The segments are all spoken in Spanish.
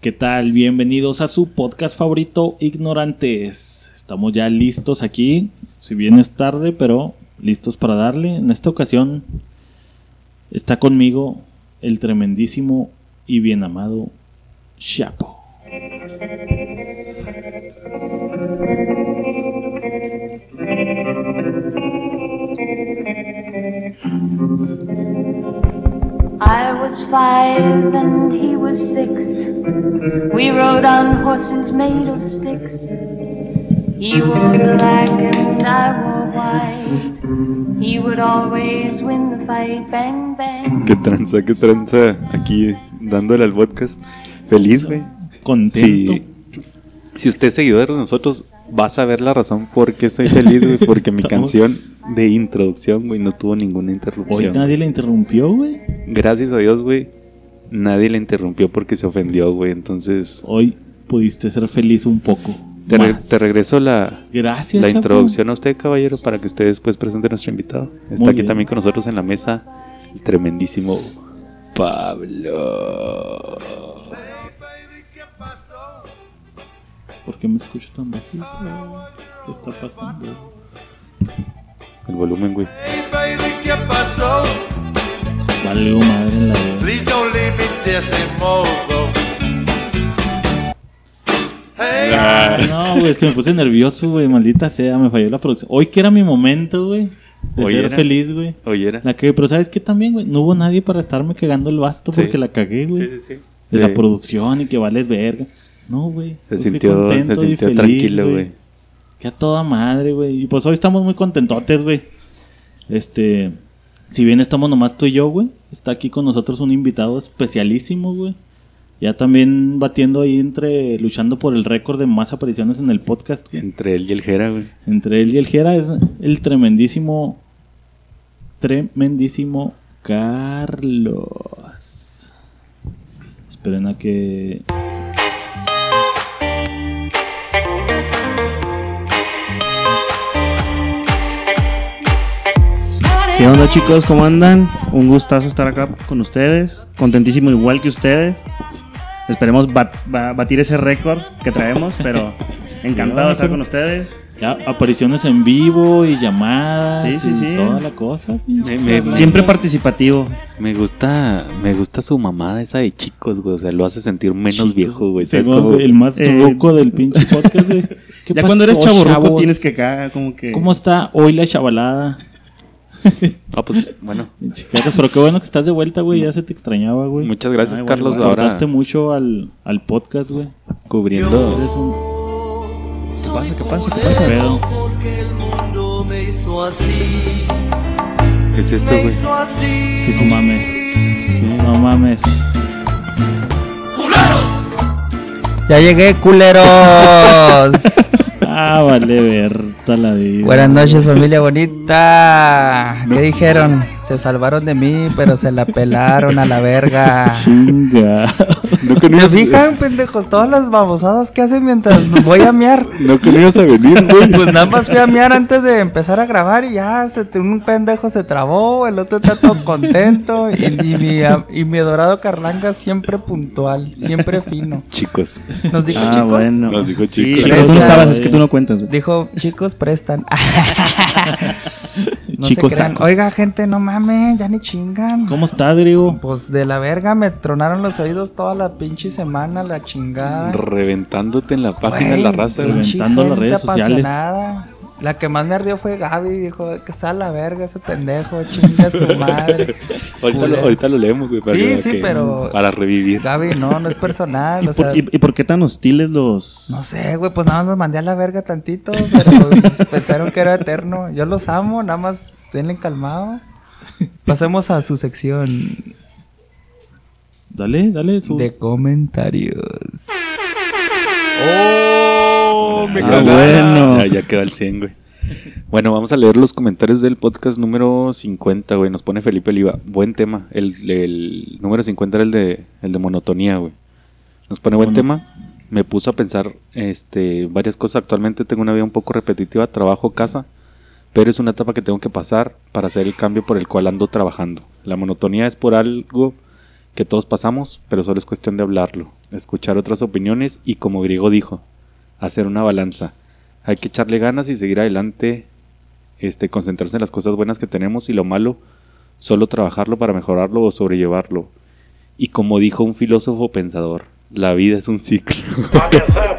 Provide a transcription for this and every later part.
¿Qué tal? Bienvenidos a su podcast favorito, Ignorantes. Estamos ya listos aquí, si bien es tarde, pero listos para darle. En esta ocasión está conmigo el tremendísimo y bien amado Chapo. I was five and he was six. We rode on horses made of sticks. He wore black and I wore white. He would always win the fight. Bang, bang. Qué tranza, qué tranza. Aquí dándole al podcast. Feliz, güey. Contento. Si, si usted es seguidor de nosotros, va a saber la razón por qué soy feliz, güey. Porque mi canción de introducción, güey, no tuvo ninguna Hoy interrupción. nadie le interrumpió, güey. Gracias a Dios, güey. Nadie le interrumpió porque se ofendió, güey. Entonces, Hoy pudiste ser feliz un poco. te, re- más. te regreso la, Gracias. la Chapo. introducción a usted, caballero, para que usted después presente a nuestro invitado. Está Muy aquí bien. también con nosotros en la mesa el tremendísimo Pablo. ¿Por qué me escucho tan bajito? ¿Qué está pasando? El volumen, güey. Hey baby, ¿qué pasó? Valgo madre en la voz. Please don't leave me decimoso. Hey, Ay, no, güey, es que me puse nervioso, güey. Maldita sea, me falló la producción. Hoy que era mi momento, güey. De Hoy ser era. feliz, güey. Oye, era. La cagué, pero ¿sabes qué también, güey? No hubo nadie para estarme cagando el basto Sí. porque la cagué, güey. Sí, sí, sí. De la producción y que vales verga. No, güey. Se fui sintió, se contento y sintió feliz, tranquilo, güey. Que a toda madre, güey. Y pues hoy estamos muy contentotes, güey. Este. Si bien estamos nomás tú y yo, güey. Está aquí con nosotros un invitado especialísimo, güey. Ya también batiendo ahí entre. Luchando por el récord de más apariciones en el podcast, güey. Entre él y el Jera, güey. Entre él y el Jera es el tremendísimo. Tremendísimo Carlos. Esperen a que. ¿Qué onda chicos? ¿Cómo andan? Un gustazo estar acá con ustedes. Contentísimo igual que ustedes. Esperemos bat- ba- batir ese récord que traemos, pero encantado de estar con ustedes. Ya, apariciones en vivo y llamadas. Sí, sí, y sí. Toda la cosa. pinche Me- me-. Siempre participativo. Me gusta, me gusta su mamada esa de chicos, güey. O sea, lo hace sentir menos viejo, güey. ¿Sabes Simón, cómo? güey, El más Eh, ruco del pinche podcast, güey. ¿Qué Ya cuando eres pasó, chaborruco tienes que acá como que... ¿Cómo está hoy la chavalada? Ah, pues, bueno. Pero qué bueno que estás de vuelta, güey. Ya se te extrañaba, güey. Muchas gracias, igual, Carlos. igual. Ahora mucho al, al podcast, güey. cubriendo. Eres un ¿Qué pasa? ¿Qué pasa? ¿Qué pasa? pedo. porque el mundo me hizo así. ¿Qué es Me güey? así. Que no mames. Que no mames. Ya llegué, culeros. Ah, vale, la. Buenas noches, familia bonita. ¿Qué dijeron? Se salvaron de mí, pero se la pelaron a la verga. Chinga. No que no, ¿Se ibas, fijan, pendejos? Todas las babosadas que hacen mientras me voy a mear. no que no ibas a venir, güey. Pues nada más fui a mear antes de empezar a grabar y ya se, te- un pendejo se trabó, el otro está todo contento y, y mi, y mi dorado Carlanga siempre puntual, siempre fino. Chicos. Nos dijo Ah, chicos. bueno. Nos dijo Sí, chicos. pero tú no estabas, es que tú no cuentas. güey. Dijo, chicos, prestan. No Chicos se crean. tacos. Oiga, gente, no mames, ya ni chingan. ¿Cómo está, Drigo? Pues de la verga me tronaron los oídos toda la pinche semana, la chingada. Reventándote en la página de la raza, Reventando las redes sociales. apasionada. La que más me ardió fue Gaby, dijo que sea la verga ese pendejo, chinga su madre. Ahorita lo, Culero. ahorita lo leemos, güey. para Sí, que- sí, que- pero- Para revivir. Gaby, no, no es personal, ¿Y o por, sea, y- y por qué tan hostiles los...? no sé, güey, pues nada más los mandé a la verga tantito, pero pues, pensaron que era eterno. Yo los amo, nada más denle calmado. Pasemos a su sección Dale, dale. Su... de comentarios. ¡Oh! Me Ah, bueno. Ya, ya quedó al 100, güey. Bueno, vamos a leer los comentarios del podcast número 50, güey. Nos pone Felipe Oliva. Buen tema. El, el número 50 era el de, el de monotonía, güey. Nos pone buen tema. Me puso a pensar este, varias cosas. Actualmente tengo una vida un poco repetitiva, trabajo, casa. Pero es una etapa que tengo que pasar para hacer el cambio por el cual ando trabajando. La monotonía es por algo que todos pasamos, pero solo es cuestión de hablarlo, escuchar otras opiniones y como griego dijo, hacer una balanza. Hay que echarle ganas y seguir adelante, este, concentrarse en las cosas buenas que tenemos y lo malo, solo trabajarlo para mejorarlo o sobrellevarlo. Y como dijo un filósofo pensador, la vida es un ciclo.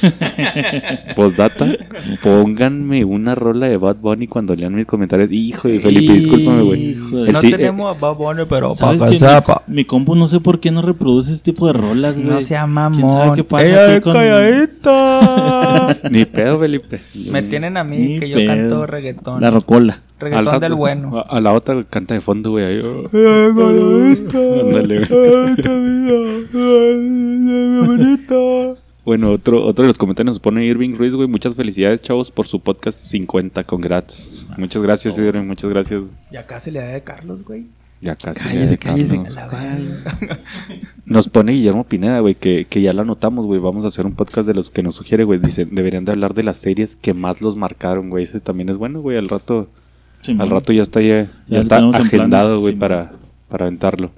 Postdata, pónganme una rola de Bad Bunny cuando lean mis comentarios. Hijo de Felipe, discúlpame, güey. No sí- tenemos a Bad Bunny, pero ¿Sabes pa' que que sepa. mi, mi compu no sé por qué no reproduce ese tipo de rolas, güey? No sea mamón. ¿Quién sabe qué pasa Ella aquí es con- calladita. Ni pedo, Felipe. Me tienen a mí Ni que yo canto reggaetón. La rocola. Reggaetón del bueno. A, a la otra canta de fondo, güey. ahí, oh. Ándale, güey. Bueno, otro, otro de los comentarios nos pone Irving Ruiz, güey. Muchas felicidades, chavos, por su podcast 50. Congrats. Muchas gracias, Irving. Muchas gracias. Ya casi le da de Carlos, güey. Ya casi. Cállese, cállese. La. Nos pone Guillermo Pineda, güey, que, que ya lo anotamos, güey. Vamos a hacer un podcast de los que nos sugiere, güey. Dicen, deberían de hablar de las series que más los marcaron, güey. Ese también es bueno, güey. Al rato, Sí, al rato ya está, ya, ya está agendado, güey, sí, para, para aventarlo.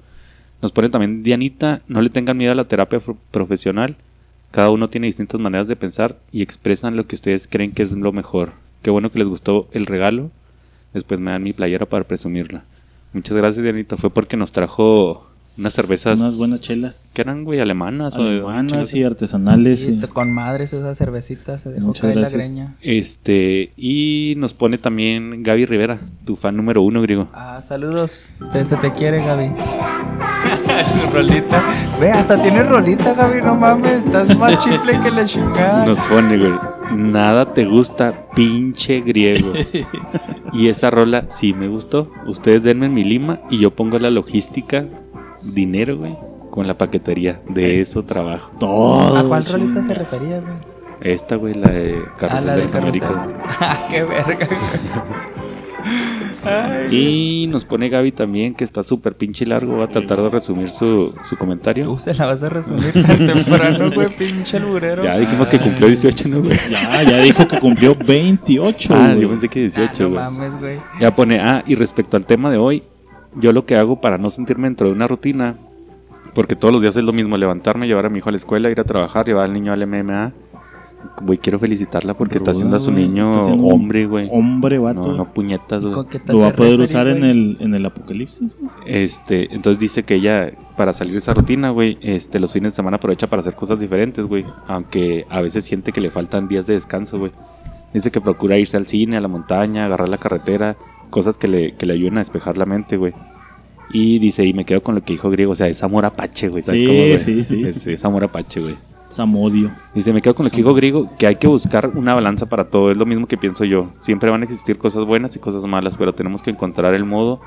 Nos pone también Dianita, no le tengan miedo a la terapia pro- profesional. Cada uno tiene distintas maneras de pensar y expresan lo que ustedes creen que es lo mejor. Qué bueno que les gustó el regalo. Después me dan mi playera para presumirla. Muchas gracias, Dianita. Fue porque nos trajo unas cervezas. Unas buenas chelas. que eran, güey? Alemanas. o Alemanas chelas. y artesanales. Sí, y- con madres esa cervecita se dejó Muchas caer la gracias. greña. Este, y nos pone también Gaby Rivera, tu fan número uno, griego. Ah, saludos. Se, se te quiere, Gaby. Su rolita. Ve, hasta tiene rolita, Gaby, no mames. Estás más chifle que la chingada. Nos pone, güey. Nada te gusta, pinche griego. y esa rola sí me gustó. Ustedes denme mi lima y yo pongo la logística, dinero, güey, con la paquetería. De eso trabajo. Todo. ¿A cuál rolita se refería, güey? Esta, güey, la de Ah, Carlos la de. Américas. Ah, qué verga, güey. Y nos pone Gaby también, que está súper pinche largo. Va a tratar de resumir su, su comentario. Tú se la vas a resumir tan temprano, güey, pinche alburero. Ya dijimos que cumplió 18, ¿no, güey? Ya, ya dijo que cumplió 28. Ah, güey. yo pensé que Ah, 18, no güey. mames, güey. Ya pone, ah, y respecto al tema de hoy, yo lo que hago para no sentirme dentro de una rutina, porque todos los días es lo mismo, levantarme, llevar a mi hijo a la escuela, ir a trabajar, llevar al niño al MMA. Güey, quiero felicitarla porque está haciendo a su niño hombre, güey. Hombre, vato. No, no puñetas, ¿Y güey. Lo va a poder usar en el, en el apocalipsis. güey. Este, entonces dice que ella, para salir de esa rutina, güey, este, los fines de semana aprovecha para hacer cosas diferentes, güey. Aunque a veces siente que le faltan días de descanso, güey. Dice que procura irse al cine, a la montaña, agarrar la carretera, cosas que le, que le ayuden a despejar la mente, güey. Y dice, y me quedo con lo que dijo Griego, o sea, es amor apache, güey. ¿Sabes Sí, cómo, güey? sí, sí. Es, es amor apache, güey. Samodio. Dice, me quedo con lo que dijo Griego, que hay que buscar una balanza para todo. Es lo mismo que pienso yo. Siempre van a existir cosas buenas y cosas malas, pero tenemos que encontrar el modo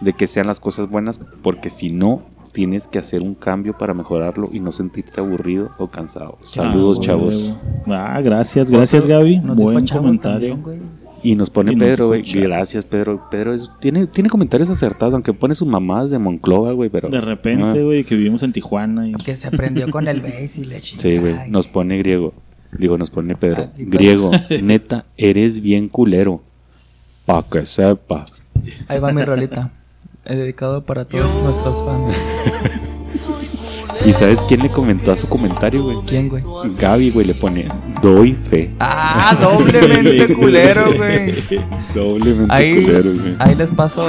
de que sean las cosas buenas, porque si no, tienes que hacer un cambio para mejorarlo y no sentirte aburrido o cansado. Saludos, Ah, chavos. Ah, gracias, gracias, Gaby. Nos Buen comentario. también, güey. Y nos pone Y nos Pedro, güey. Gracias, Pedro. Pedro es- tiene, tiene comentarios acertados, aunque pone sus mamás de Monclova, güey, pero... De repente, Ah, güey, que vivimos en Tijuana. Y... Que se aprendió con el base y le chingada. Sí, güey. Nos pone griego. Digo, nos pone Pedro. Ah. Griego, neta, eres bien culero. Pa' que sepa. Ahí va mi rolita. He dedicado para todos nuestros fans. ¿Y sabes quién le comentó a su comentario, güey? ¿Quién, güey? Gaby, güey, le pone, doy fe. Ah, doblemente culero, güey. Doblemente Ahí, culero, güey. ahí les paso.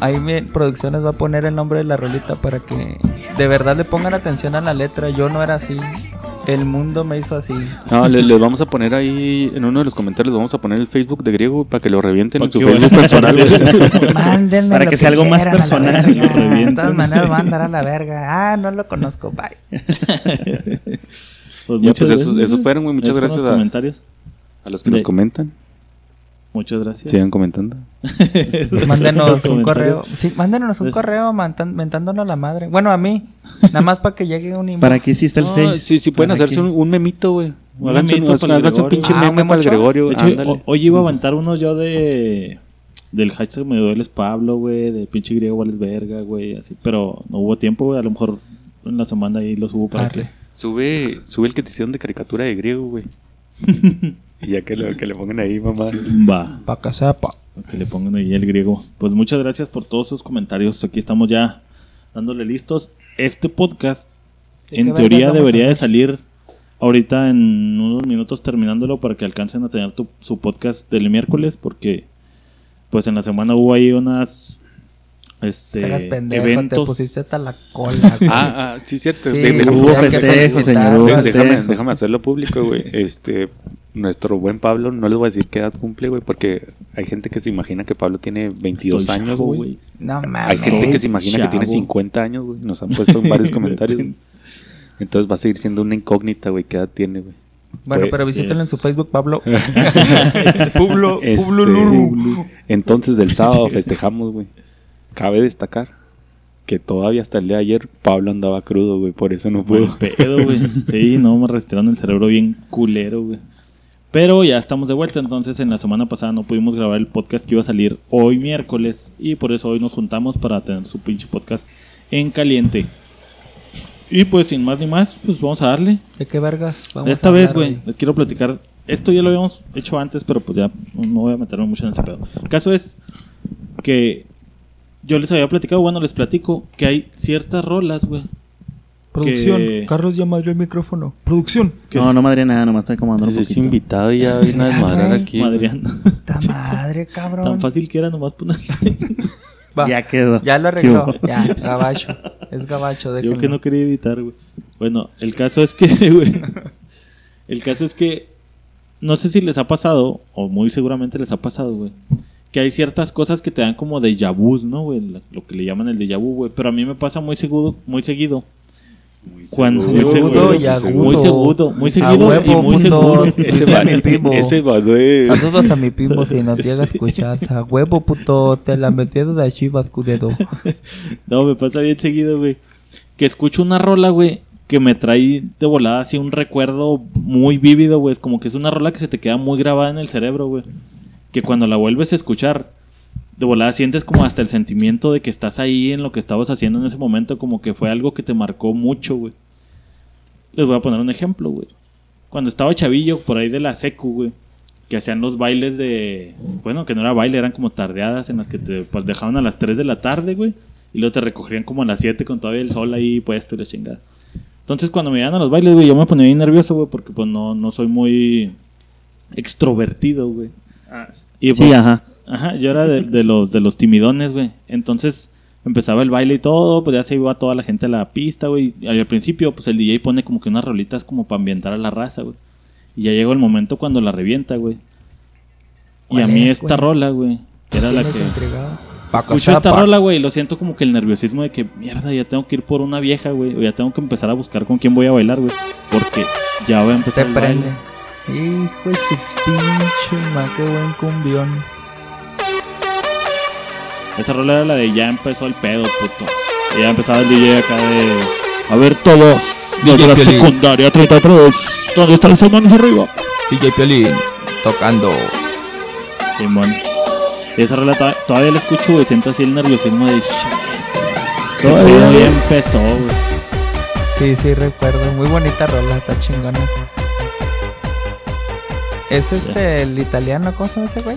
Ahí mi producción les va a poner el nombre de la rolita para que de verdad le pongan atención a la letra. Yo no era así. El mundo me hizo así. No, le- les, vamos a poner ahí, en uno de los comentarios, les vamos a poner el Facebook de griego para que lo revienten en su Facebook personal. Mándenme Para lo que sea algo más personal. Lo. De todas maneras, van a andar a la verga. Ah, no lo conozco. Bye. Pues Ya, muchas pues, esos- fueron, güey. Muchas gracias los a- comentarios. A los que nos comentan, Muchas gracias. sigan comentando. Mándenos un correo. Sí, mándenos un correo mentándonos la madre. Bueno, a mí. Nada más para que llegue un inbox. ¿Para qué hiciste el No, Face? Sí, sí, pueden ¿Para hacerse un, un memito, güey. Un para pinche Ah, meme para el. Gregorio. De hecho, hoy iba a aventar uno yo de. Del hashtag me dueles Pablo, güey. De pinche griego vales verga, güey. Así. Pero no hubo tiempo, güey. A lo mejor en la semana ahí lo subo para Arre. que. Sube, sube el que te hicieron de caricatura de griego, güey. y ya que, lo- que le pongan ahí, mamá. Va. Para que sepa. Que le pongan ahí el griego. Pues muchas gracias por todos sus comentarios. Aquí estamos ya dándole listos. este podcast, ¿De en teoría, debería de salir ahorita en unos minutos terminándolo para que alcancen a tener tu- su podcast del miércoles, porque pues en la semana hubo ahí unas este Te pendejo, te eventos. pusiste hasta la cola, güey. Ah, ah, sí, cierto. Sí, déjame- Hubo festejo, señor, déjame, hacerlo público, güey. Este, nuestro buen Pablo, no les voy a decir qué edad cumple, güey, porque hay gente que se imagina que Pablo tiene 22 Estoy años, chavo, güey. No mames. Hay gente que se imagina que tiene chavo. 50 años, güey. Nos han puesto en varios comentarios. güey. Entonces va a seguir siendo una incógnita, güey, qué edad tiene, güey. Bueno, Pues, pero visítenlo en su Facebook, Pablo. Pablo, Este. Entonces del sábado festejamos, güey. Cabe destacar que todavía hasta el día de ayer Pablo andaba crudo, güey, por eso no Buen pudo. pedo, güey. Sí, no, me restiraron el cerebro bien culero, güey. Pero ya estamos de vuelta, entonces en la semana pasada no pudimos grabar el podcast que iba a salir hoy miércoles y por eso hoy nos juntamos para tener su pinche podcast en caliente. Y pues sin más ni más, pues vamos a darle. ¿De qué vergas? Vamos Esta a vez, güey, les quiero platicar. Esto ya lo habíamos hecho antes, pero pues ya no voy a meterme mucho en ese pedo. El caso es que yo les había platicado, bueno, les platico que hay ciertas rolas, güey. Producción. que- Carlos ya madrió el micrófono. Producción. ¿Qué? No, no madre nada, nomás estoy acomodando un Ese es invitado y ya vino a desmadrar aquí. güey. Madreando. Puta madre, cabrón. Tan fácil que era nomás ponerle. Va, Ya quedó. Ya lo ¿Qué arregló. Ya, gabacho. Es gabacho, Yo déjenlo. que no quería editar, güey. Bueno, el caso es que, güey. El caso es que. No sé si les ha pasado, o muy seguramente les ha pasado, güey. Que hay ciertas cosas que te dan como déjà vu, ¿no, güey? Lo que le llaman el déjà vu, güey. Pero a mí me pasa muy seguido, muy seguido. Cuando seguro, muy Segudo seguro, y agudo. muy seguido, muy A seguido y huevo, muy punto. seguro. Ese va- mi primo. Ese Manuel. Saludos a mi primo si nos llega a escuchar. A huevo, puto. Te la metieron de Chivas, cudedo. No, me pasa bien seguido, güey. Que escucho una rola, güey, que me trae de volada así un recuerdo muy vívido, güey. Es como que es una rola que se te queda muy grabada en el cerebro, güey. Que cuando la vuelves a escuchar, de volada sientes como hasta el sentimiento de que estás ahí en lo que estabas haciendo en ese momento, como que fue algo que te marcó mucho, güey. Les voy a poner un ejemplo, güey. Cuando estaba chavillo, por ahí de la secu, güey, que hacían los bailes de... Bueno, que no era baile, eran como tardeadas en las que te pues, dejaban a las 3 de la tarde, güey. Y luego te recogían como a las 7 con todavía el sol ahí puesto y la chingada. Entonces cuando me iban a los bailes, güey, yo me ponía bien nervioso, güey, porque pues no, no soy muy extrovertido, güey. Y, Sí, pues, ajá. Ajá, yo era de, de los, de los timidones, güey. Entonces empezaba el baile y todo, pues ya se iba toda la gente a la pista, güey. Y al principio, pues el DJ pone como que unas rolitas como para ambientar a la raza, güey. Y ya llegó el momento cuando la revienta, güey. Y a ¿Cuál mí es, esta güey? rola, güey, que era la que... Escucho esta rola, güey, y lo siento como que el nerviosismo de que, mierda, ya tengo que ir por una vieja, güey. O ya tengo que empezar a buscar con quién voy a bailar, güey. Porque ya voy a Te empezar el baile. Hijo de su pinche ma, qué buen cumbión. Esa rola era la de ya empezó el pedo, puto. Y ya empezaba el DJ acá de. A ver todos. Los de la Piolín. secundaria 33. ¿Dónde están las manos arriba? DJ Piolín, tocando. Simón. Y esa rola to- todavía la escucho, güey. Siento así el nerviosismo de. Shit. Todavía, ya empezó, güey. Sí, sí, recuerdo. Muy bonita rola, está chingona. ¿Es este el italiano? ¿Cómo se llama ese güey?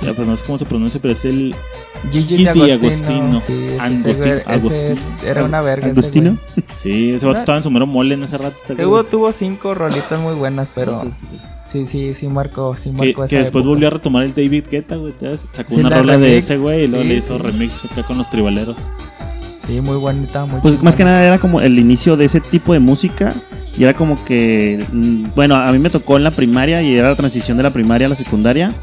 Ya, pues no sé cómo se pronuncia, pero es el. Gigi Gigi. Agostino. Sí, ese Agostino- ese era una verga. ¿Agostino? Sí, ese vato estaba en su mero mole en ese rato. ¿te Tuvo, cinco rolitas muy buenas, pero sí, sí, sí marcó, sí Que, marcó que esa después época. volvió a retomar el David Guetta, güey. Sacó Sí, una la rola de ese, güey, y luego Sí, le hizo remix acá con los tribaleros. Sí, muy bonita, muy Pues más que nada era como el inicio de ese tipo de música. Y era como que. mm, Bueno, a mí me tocó en la primaria y era la transición de la primaria a la secundaria.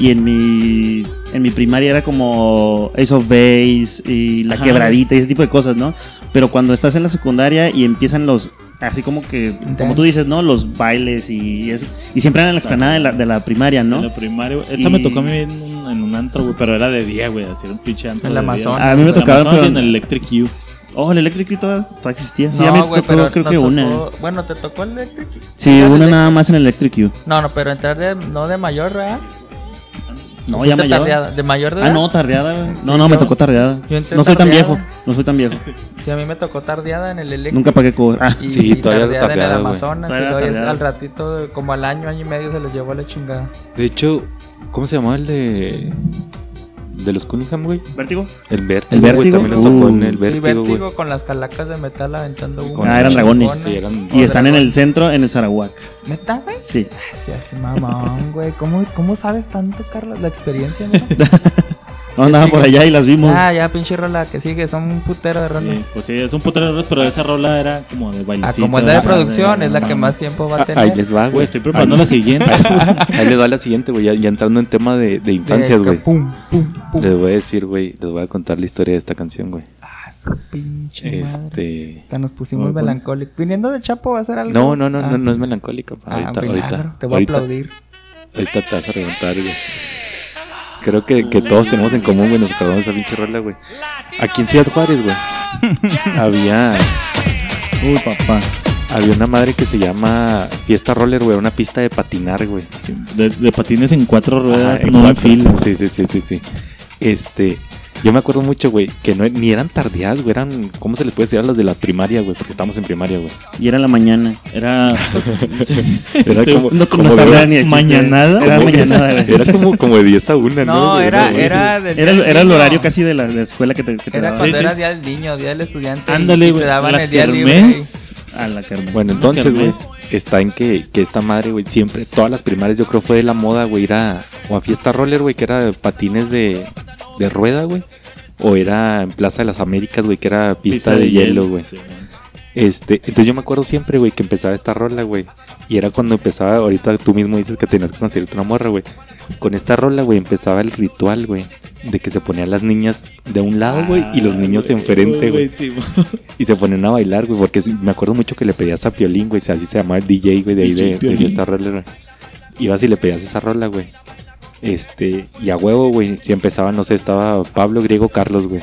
Y en mi, en mi primaria era como Ace of Base y la Ajá. quebradita y ese tipo de cosas, ¿no? Pero cuando estás en la secundaria y empiezan los. Así como que. Como tú dices, ¿no? Los bailes y eso. Y siempre eran en la explanada de la, de la primaria, ¿no? En la primaria, güey. Esta Y- me tocó a mí en un, en un antro, güey, pero era de día, güey. Así era un pinche antro. En de el día. Amazonas. A mí me tocaba, pero- en el Electric U. Oh, el Electric todavía, todavía existía. Sí, no, ya me güey, tocó, pero creo que tocó- una. Bueno, ¿te tocó el Electric? Sí, ¿Era una nada más en el Electric U. No, no, pero entrar de, no de mayor, ¿verdad? No, ¿O ya mayor. tardeada? ¿De mayor de Ah, edad? no, tardeada. güey. No, Sí, no, me tocó tardeada. yo entré No soy tan viejo. No soy tan viejo. Sí, a mí me tocó tardeada en el Electric. Nunca pagué cover. Ah, Y, Sí, y todavía en el. Amazonas. Y tardeada. al ratito, como al año, año y medio, se los llevó a la chingada. De hecho, ¿cómo se llamaba el de. De los Cunningham, güey. ¿Vértigo? El Vértigo, ¿El güey, Vértigo? también nos tocó en Uh. el Sí, Vértigo, vértigo güey. con las calacas de metal aventando humo. Ah, eran dragones. Sí, eran- Y están en el centro, en el Sarawak. ¿Neta, güey? Sí. Se hace mamón, güey. ¿Cómo, ¿Cómo sabes tanto, Carlos? La experiencia, ¿no? No, andaban por allá y las vimos. Ah, ya, pinche rola que sigue. Son un putero de rolas. Sí, pues sí, es un putero de rolas, pero esa rola era como de Ah, bailecito. como es la de producción, es la que más tiempo va a Ah, tener. Ahí les va, Güey, estoy preparando la siguiente. Ahí les va la siguiente, güey. Ya, ya entrando en tema de, infancias, güey. Pum, pum, pum. Les voy a decir, güey. Les voy a contar la historia de esta canción, güey. Ah, su pinche madre. Este. Que nos pusimos Bueno, melancólicos. Viniendo de Chapo va a ser algo. No, no, no, Ah. no, no es melancólica. pa. Ah, Ahorita, ahorita. Te voy ahorita, a aplaudir. ahorita te vas a reventar, güey. Creo que, que todos tenemos en común, güey. Nos acabamos esa pinche rola, güey. Aquí en Ciudad Juárez, güey. había, Uy, papá. había una madre que se llama Fiesta Roller, güey. Una pista de patinar, güey. Sí, de, de patines en cuatro ruedas, Ajá, en no en fila. Sí, sí, sí, sí, sí. Este, yo me acuerdo mucho, güey, que no, ni eran tardías, güey, eran, ¿cómo se les puede decir a las de la primaria, güey? Porque estamos en primaria, güey. Y era en la mañana. Era. pues. Era como, No, como estaba una- ni mañanada. Era como- mañanada, güey. Era como, como de 10 a 1, ¿no? No, era, era del Era, era el horario casi de la, de la escuela que te, que te Era daban. cuando Sí, sí. era día del niño, día del estudiante. Ándale, güey. Te daban las el día libre. A la carne. Bueno, entonces, güey, está en que, que esta madre, güey, siempre, todas las primarias yo creo fue de la moda, güey, ir a, o a fiesta roller, güey, que era patines de, de rueda, güey. O era en Plaza de las Américas, güey, que era pista, de, hielo, güey. Sí. Este, entonces yo me acuerdo siempre, güey, que empezaba esta rola, güey. Y era cuando empezaba, ahorita tú mismo dices que tenías que conseguirte una morra, güey. Con esta rola, güey, empezaba el ritual, güey. De que se ponían las niñas de un lado, güey, y los Ah, niños enfrente, güey. Y se ponían a bailar, güey, porque me acuerdo mucho que le pedías a Piolín, güey, así se llamaba el DJ, güey, de ahí de, de fiesta rola, güey. Ibas y le pedías esa rola, güey. Este, y a huevo, güey, si empezaba, no sé, estaba Pablo, Griego, Carlos, güey.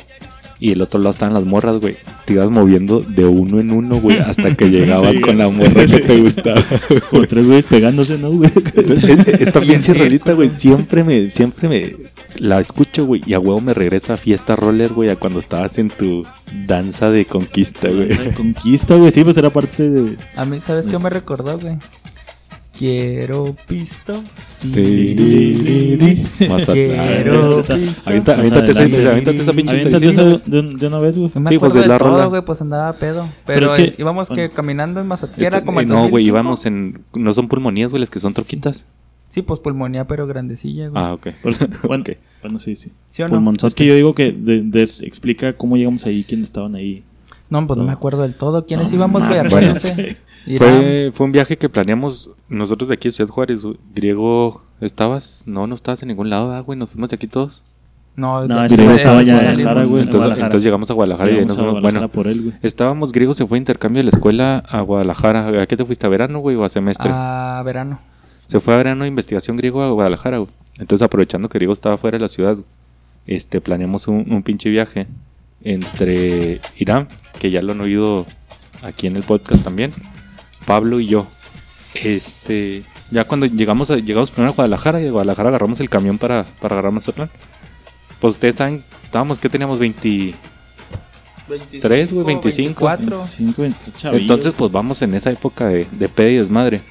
Y el otro lado estaban las morras, güey. Te ibas moviendo de uno en uno, güey, hasta que llegabas Sí, con la morra que te gustaba. O tres güeyes pegándose, ¿no, güey? Esta pinche rolita, güey, siempre me, siempre me la escucho, güey, y a huevo me regresa a fiesta roller, güey, a cuando estabas en tu danza de conquista, güey. La Conquista, güey, sí, pues era parte de. A mí, ¿sabes qué me recordó, güey? Quiero pisto. Quiero Ahorita- pisto. Aviéntate esa, esa pinche Aviéntate eso de, una vez, güey. Sí, pues, es de la rola. güey, pues andaba pedo. Pero Pero, es que- íbamos que caminando en Mazatlán, como eh, no, güey, 2005. íbamos en. No son pulmonías, güey, las que son troquitas. Sí, pues pulmonía, pero grandecilla, güey. Ah, ok. Bueno, bueno, sí, sí. ¿Sí o no? Es que yo digo que explica cómo llegamos ahí, quiénes estaban ahí. No, pues no, me acuerdo del todo. ¿Quiénes No, íbamos, güey? Acuérdense. Irán. Fue, fue un viaje que planeamos nosotros de aquí de Ciudad Juárez. Griego, ¿estabas? No, no estabas en ningún lado, ¿verdad, güey. Nos fuimos de aquí todos. No, No, este estaba de- ya en. Guadalajara, güey. Entonces, Guadalajara. entonces llegamos a Guadalajara y ahí nos a fuimos. Guadalajara Bueno, por él, güey. estábamos, Griego se fue de intercambio de la escuela a Guadalajara. ¿A qué te fuiste? ¿A verano, güey, o a semestre? A verano. Se fue a verano de investigación griego a Guadalajara, güey. Entonces, aprovechando que Griego estaba fuera de la ciudad, este, planeamos un, un pinche viaje entre Irán, que ya lo han oído aquí en el podcast también, Pablo y yo. Este, ya cuando llegamos a, llegamos primero a Guadalajara y de Guadalajara agarramos el camión para, para agarrar Mazatlán. Pues ustedes saben, estábamos, ¿qué teníamos? 20... 23, güey, 25. 24. 25, 28 chavillos. Entonces, pues vamos en esa época de, de peda y desmadre.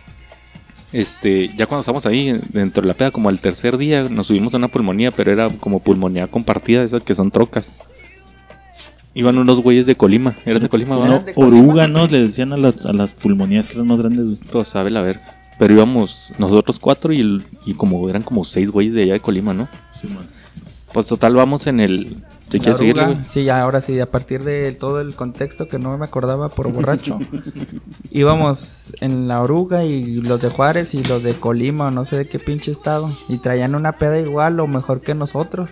Este, ya cuando estamos ahí dentro de la peda, como al tercer día, nos subimos a una pulmonía, pero era como pulmonía compartida, esas que son trocas. Iban unos güeyes de Colima, eran de Colima, No, ¿no? Le decían a las, a las pulmonías que eran más grandes, güey. Pues sabe la ver. Pero íbamos nosotros cuatro y, el- y como eran como seis güeyes de allá de Colima, ¿no? Sí, man. Pues total, vamos en el. ¿Te quieres güey? Sí, ya, ahora sí, a partir de todo el contexto que no me acordaba por borracho. íbamos en la oruga y los de Juárez y los de Colima, o no sé de qué pinche estado. Y traían una peda igual o mejor que nosotros.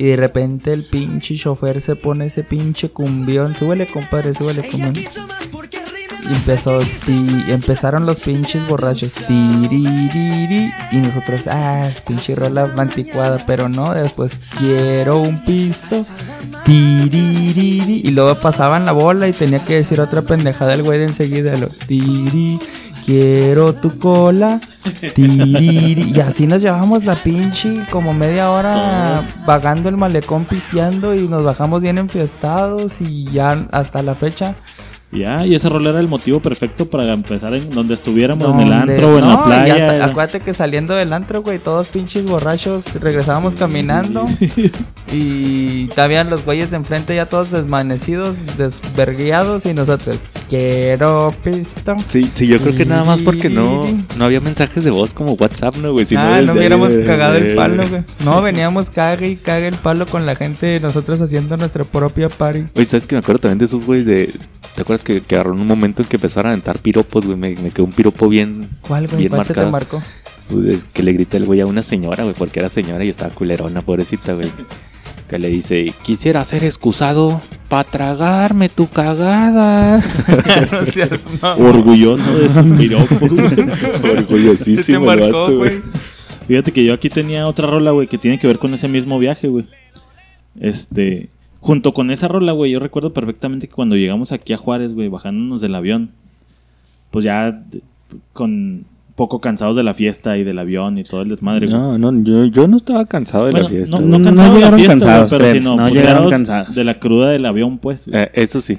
Y de repente el pinche chofer se pone ese pinche cumbión. Súbele, compadre, súbele, cumbión. Y empezó, sí, empezaron los pinches borrachos. Tiririri, y nosotros, ah, pinche rola anticuada. Pero no, después quiero un pisto. Tiririri, y luego pasaban la bola y tenía que decir otra pendejada el güey de enseguida. Lo, tiri, quiero tu cola. Tiriri, y así nos llevamos la pinche como media hora vagando el malecón pisteando y nos bajamos bien enfiestados y ya hasta la fecha ya, y esa rola era el motivo perfecto para empezar en donde estuviéramos, en el antro o en no, la playa. y hasta- acuérdate que saliendo del antro, güey, todos pinches borrachos, regresábamos caminando. y también los güeyes de enfrente ya todos desvanecidos, desverguiados. Y nosotros, quiero pisto. Sí, sí, yo creo que nada más porque no, no había mensajes de voz como WhatsApp, ¿no, güey? Si ah, no hubiéramos cagado el eh, palo, güey. No, veníamos cague y cague el palo con la gente, nosotros haciendo nuestra propia party. Oye, ¿sabes que me acuerdo también de esos güeyes de... ¿Te acuerdas que, que agarraron un momento en que empezaron a aventar piropos, güey? Me, me quedó un piropo bien... ¿Cuál, güey? Bien ¿Cuál te, te marcado. marcó? pues, es que le grité el güey a una señora, güey, porque era señora y estaba culerona, pobrecita, güey. Que le dice, quisiera ser excusado para tragarme tu cagada. no seas. Orgulloso de su piropo, te Orgullosísimo vato, güey. Fíjate que yo aquí tenía otra rola, güey, que tiene que ver con ese mismo viaje, güey. Este, junto con esa rola, güey, yo recuerdo perfectamente que cuando llegamos aquí a Juárez, güey, bajándonos del avión, pues ya con poco cansados de la fiesta y del avión y todo el desmadre. No, no, yo, yo no estaba cansado de Bueno, la fiesta. no, no No cansados de la llegaron fiesta, cansados, güey, pero sino no puderados llegaron cansados. de la cruda del avión, pues. Eh, eso sí,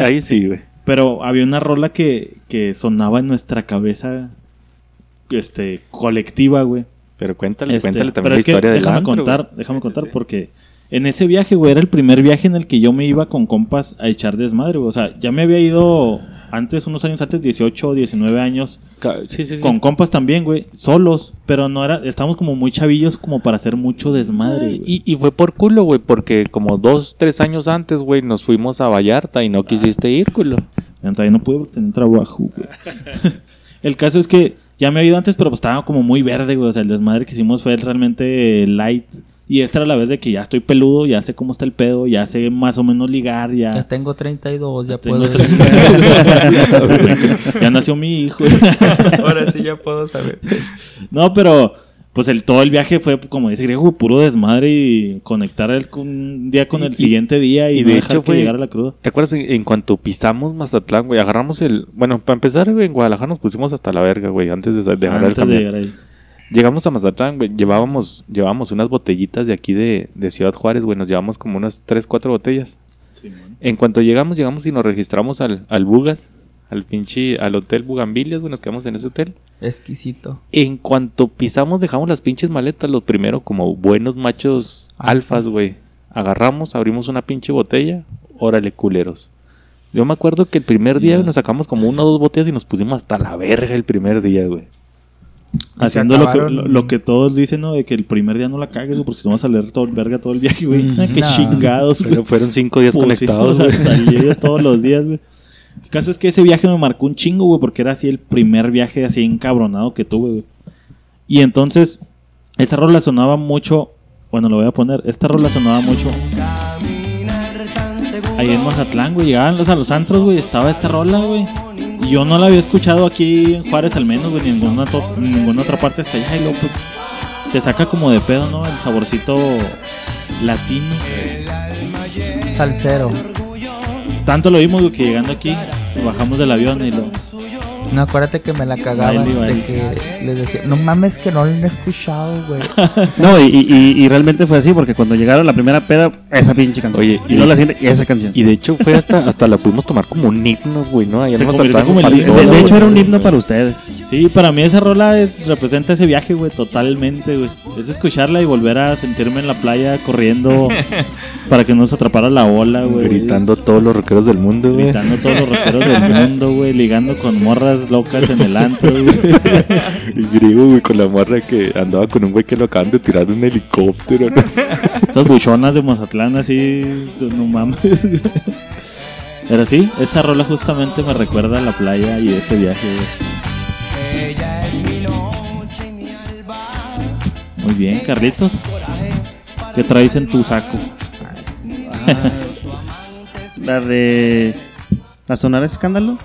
ahí sí, güey. Pero había una rola que, que sonaba en nuestra cabeza este colectiva, güey. Pero cuéntale, Este, cuéntale también pero la es que historia del déjame antro, contar, güey. déjame contar porque en ese viaje, güey, era el primer viaje en el que yo me iba con compas a echar desmadre, güey. O sea, ya me había ido antes, unos años antes, 18 o 19 años, Ca- Sí, sí, sí. con compas también, güey, solos, pero no era, estábamos como muy chavillos como para hacer mucho desmadre, güey. Y, y fue por culo, güey, porque como dos, tres años antes, güey, nos fuimos a Vallarta y no quisiste ir, culo. También no pude tenía trabajo, güey. el caso es que ya me había ido antes, pero pues estaba como muy verde, güey. O sea, el desmadre que hicimos fue realmente light. Y esta era la vez de que ya estoy peludo, ya sé cómo está el pedo, ya sé más o menos ligar, ya. Ya tengo 32, ya tengo puedo. treinta- ya nació mi hijo. Ahora sí ya puedo saber. no, pero pues el todo el viaje fue como dice griego, puro desmadre y conectar el, un día con el y- siguiente día y, y no de dejar hecho fue- llegara la cruda. ¿Te acuerdas en, en cuanto pisamos Mazatlán, güey? Agarramos el... Bueno, para empezar, güey, en Guadalajara nos pusimos hasta la verga, güey, antes de, de agarrar el Antes de camión. llegar ahí. Llegamos a Mazatlán, güey, llevábamos, llevábamos unas botellitas de aquí de, de Ciudad Juárez, güey, nos llevamos como unas 3, 4 botellas. En cuanto llegamos, llegamos y nos registramos al, al Bugas, al pinche, al hotel Bugambilias, güey, nos quedamos en ese hotel. Exquisito. En cuanto pisamos, dejamos las pinches maletas, los primero como buenos machos Alfa. alfas, güey. Agarramos, abrimos una pinche botella, órale, culeros. Yo me acuerdo que el primer día nos sacamos como una o dos botellas y nos pusimos hasta la verga el primer día, güey. Haciendo lo que, acabaron- lo, lo que todos dicen, ¿no? De que el primer día no la cagues, güey, porque si no vas a leer todo el verga todo el viaje, güey. Mm, Ah, Qué no. chingados, güey. Pero fueron cinco días Pusimos conectados, güey. hasta el todos los días, güey. El caso es que ese viaje me marcó un chingo, güey, porque era así el primer viaje así encabronado que tuve, güey. Y entonces, esa rola sonaba mucho. Bueno, lo voy a poner. Esta rola sonaba mucho. Ahí en Mazatlán, güey. Llegaban los, a los antros, güey. Estaba esta rola, güey. Y yo no la había escuchado aquí en Juárez, al menos, güey. Ni en ninguna, en ninguna otra parte hasta allá. Y luego, pues, te saca como de pedo, ¿no? El saborcito latino. Salsero. Tanto lo vimos, güey, que llegando aquí, bajamos del avión y lo. No, acuérdate que me la cagaba Baile, baile. de que les decía, no mames que no lo han escuchado, güey. No, y, y- y realmente fue así, porque cuando llegaron la primera peda, esa pinche canción. Oye, y y- luego la siguiente, y esa canción. Y de hecho fue hasta, hasta la pudimos tomar como un himno, güey, ¿no? Ahí en Se como el de, de hecho, era un himno para ustedes. Sí, para mí esa rola es, representa ese viaje, güey, totalmente, güey. Es escucharla y volver a sentirme en la playa corriendo para que no se atrapara la ola, güey. Gritando todos los rockeros del mundo, güey. Gritando todos los rockeros del mundo, güey. Ligando con morras locas en el antro, güey. Y griego, güey, con la morra que andaba con un güey que lo acaban de tirar de un helicóptero. ¿no? Esas buchonas de Mazatlán así, no mames. Pero sí, esa rola justamente me recuerda a la playa y ese viaje, güey. Muy bien, Carlitos. ¿Qué traes en tu saco? La de. ¿La Sonora Escándalo?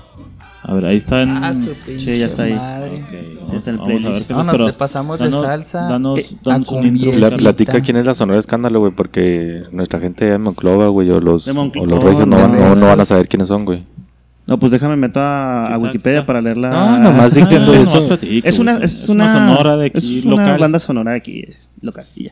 A ver, ahí está en... Ah, su Sí, ya está ahí. madre. Ok, Sí, está en el vamos a ver playlist. qué Vámonos, pero te pasamos de salsa Danos, eh, danos a un intro. La, platica quién es la Sonora Escándalo, güey, porque nuestra gente de Monclova, güey, o los, o los regios no, van- no, no van a saber quiénes son, güey. No, pues déjame meto a, Wikipedia para leerla. No, nomás Ah, eso- nomás eso- Es una, es una, sonora de aquí es una local. banda sonora de aquí, local. Y ya.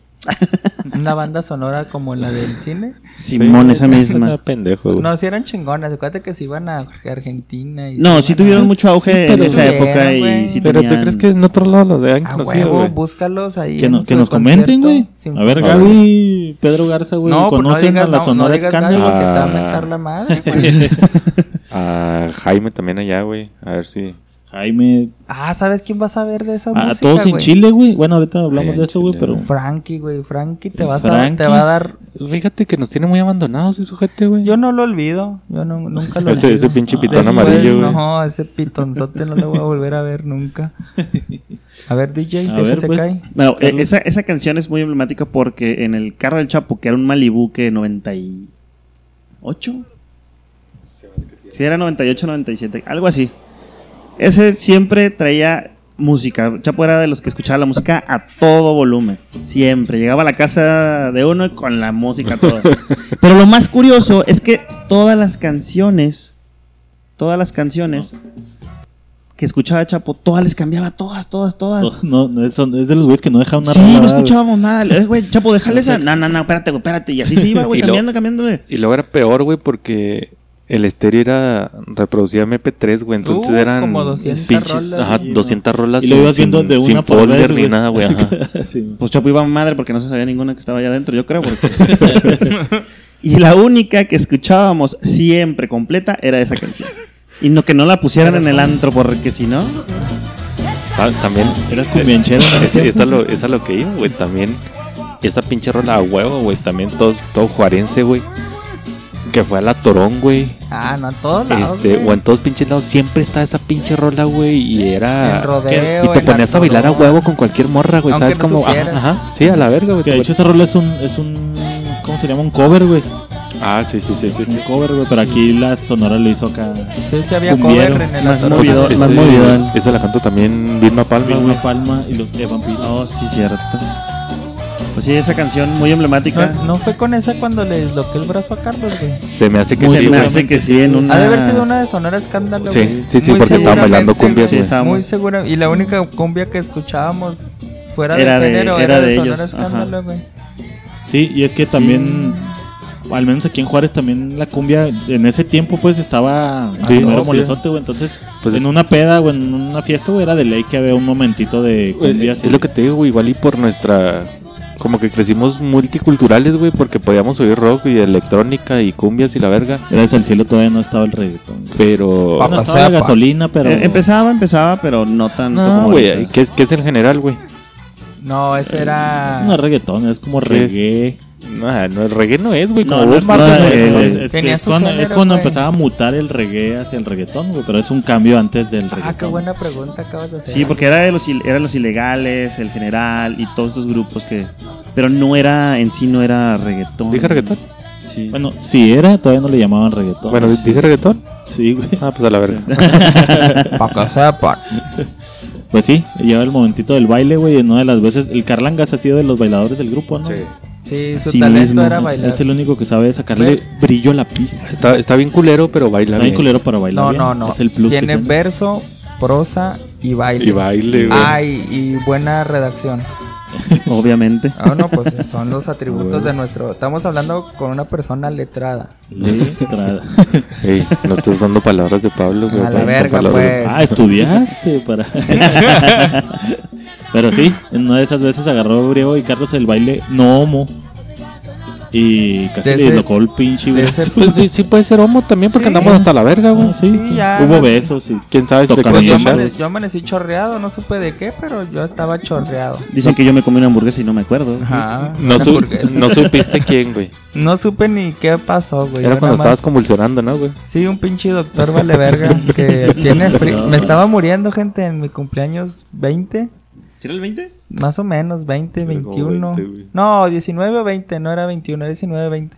Una banda sonora como la del cine. Simón, esa misma. pendejo. No, si eran chingonas. Acuérdate que se iban a Argentina. Y No, sí tuvieron a- mucho auge en esa tuvieron, época y sí Pero ¿tú tenían- crees que en otro lado los habían A conocido, huevo, búscalos ahí. Que, no- nos comenten, güey. A ver. Gaby, Pedro Garza, güey. No, pues no ¿Conocen digas, a la no, no Sonora digas Gaby Escándalo? porque te va a mentar la madre, güey. A Jaime también allá, güey. A ver si... Jaime. Ah, ¿sabes quién vas a ver de esa A música, todos en? Chile, güey. Bueno, ahorita hablamos Ahí de eso, güey, pero. Frankie, güey. Frankie te, vas A, Frankie. te va a dar... Fíjate que nos tiene muy abandonados ese sujete, güey. Yo no lo olvido. Yo no, nunca lo Ese- olvido. ese pinche pitón amarillo, güey. No, ese pitonzote no lo voy a volver a ver nunca. A ver, DJ, A ¿de qué ver, se pues. cae? Bueno, eh, esa, esa canción es muy emblemática porque en el carro del Chapo, que era un Malibu que 98. Sí, era 98, 97, algo así. Ese siempre traía música. Chapo era de los que escuchaba la música a todo volumen. Siempre. Llegaba a la casa de uno y con la música toda. Pero lo más curioso es que todas las canciones, todas las canciones que escuchaba Chapo, todas les cambiaba, todas, todas, todas. No, no, es, de los güeyes que no dejan una Sí, no escuchábamos nada. Eh, güey, Chapo, déjale esa. No, no, no, espérate, güey, espérate. Y así se iba, güey, cambiando, cambiándole. Y luego era peor, güey, porque el estéreo era reproducía MP3, güey, entonces Uh, eran como 200 pinches- rolas. ajá, Sí, 200 rolas Y lo ibas viendo sin- de una sin vez, folder ni güey. nada, güey, ajá. sí. Pues Chapo iba a madre porque no se sabía ninguna que estaba allá adentro, yo creo. Porque... y la única que escuchábamos siempre completa era esa canción. Y no que no la pusieran en el antro, porque si no. Ah, también Eras cumbianchero, ¿no? es, es, a lo, es a lo que iba, güey, también esa pinche rola a huevo, güey, también todos, todo juarense, güey, que fue a la Torón, güey, Ah, no, a todos lados, este, güey. o en todos pinches lados, siempre está esa pinche rola, güey, y era... En rodeo, y te en ponías a bailar a huevo con cualquier morra, güey, Aunque ¿sabes no cómo? Ajá, ajá, sí, a la verga, güey. Que de hecho esa rola es un, es un, ¿cómo se llama? Un cover, güey. Ah, sí, sí, sí, sí. Un sí. cover, güey, pero aquí la Sonora lo hizo acá. Sí, sí había Cumbiero, cover en el más antro. movido, más movidón. Esa la canto también Vilma Palma, Vilma. Palma y los de Vampiro. Oh, sí, cierto. Pues sí, esa canción muy emblemática. No, no fue con esa cuando le desloqué el brazo a Carlos, güey. Se me hace que Se sí, me güey. hace que sí, en una. Ha de haber sido una de Sonora Escándalo, Sí, güey. sí, sí, Muy porque estaban bailando cumbia, güey. Sí, estábamos. Muy seguro. Y la única cumbia que escuchábamos fuera Era de de- género era era de de, ellos, Sonora Escándalo, güey. Sí, y es que también, al menos aquí en Juárez, también la cumbia en ese tiempo, pues estaba Sí, no, molezote, güey. Entonces, Pues en es- una peda o en una fiesta, güey, era de ley que había un momentito de Güey, cumbia. Es lo que te digo, güey, igual y por nuestra... Como que crecimos multiculturales, güey, porque podíamos oír rock y electrónica y cumbias y la verga. Gracias al cielo todavía no estaba el reggaetón. güey. Pero... Pa- No o estaba sea, la gasolina, pero... Eh, empezaba, empezaba, pero no tanto No, como. güey, ahorita. ¿qué es, ¿qué es el general, güey? No, ese era. Es reggaetón, es como ¿Qué es? No, no, el reggae no es, güey, No, como no es No, es, es cuando, género, es cuando empezaba a mutar el reggae hacia el reggaetón, güey. Pero es un cambio antes del reggaetón. Ah, qué buena pregunta acabas de hacer. Sí, porque era de los, il- eran los ilegales, el general y todos estos grupos que. Pero no era, en sí no era reggaetón. ¿Dije reggaetón? Sí. Bueno, si era, todavía no le llamaban reggaetón. Bueno, sí. ¿dije reggaetón? Sí, güey. Ah, pues a la verga. Pa' que sepan. Pues sí, llega el momentito del baile, güey. En una de las veces, el Carlangas ha sido de los bailadores del grupo, ¿no? Sí, su Sí talento mismo. era bailar. Es el único que sabe sacarle brillo a la pista. Está, está bien culero, pero baila Está bien bien. culero para bailar. No, bien. no, no. Es el plus Tiene tiene. verso, prosa y baile. Y baile, güey. Ay, y buena redacción. Obviamente. Ah, no, pues son los atributos de nuestro. Estamos hablando con una persona letrada. Letrada. Ey, no estoy usando palabras de Pablo. A la verga, pues. ah, estudiaste para. Pero sí, en una de esas veces agarró Griego y Carlos el baile no homo. Y casi De le dislocó el pinche brazo. Pues sí, sí puede ser homo también porque Sí. andamos hasta la verga, güey. Sí, Sí, sí. ya, Hubo besos y ¿Quién sabe si le Tocando Pues yo, amane- amanecí chorreado, no supe de qué, pero yo estaba chorreado. Dicen que yo me comí una hamburguesa y no me acuerdo. Ajá. No, una su- hamburguesa. no supiste quién, güey. No supe ni qué pasó, güey. Era Yo cuando nada estabas más- convulsionando, ¿no, güey? Sí, un pinche doctor vale verga que tiene frío. Me estaba muriendo, gente, en mi cumpleaños 20. ¿Sí era el 20? Más o menos, 20, Era como 21. 20, güey. no, 19 o 20, no era 21, era 19 20.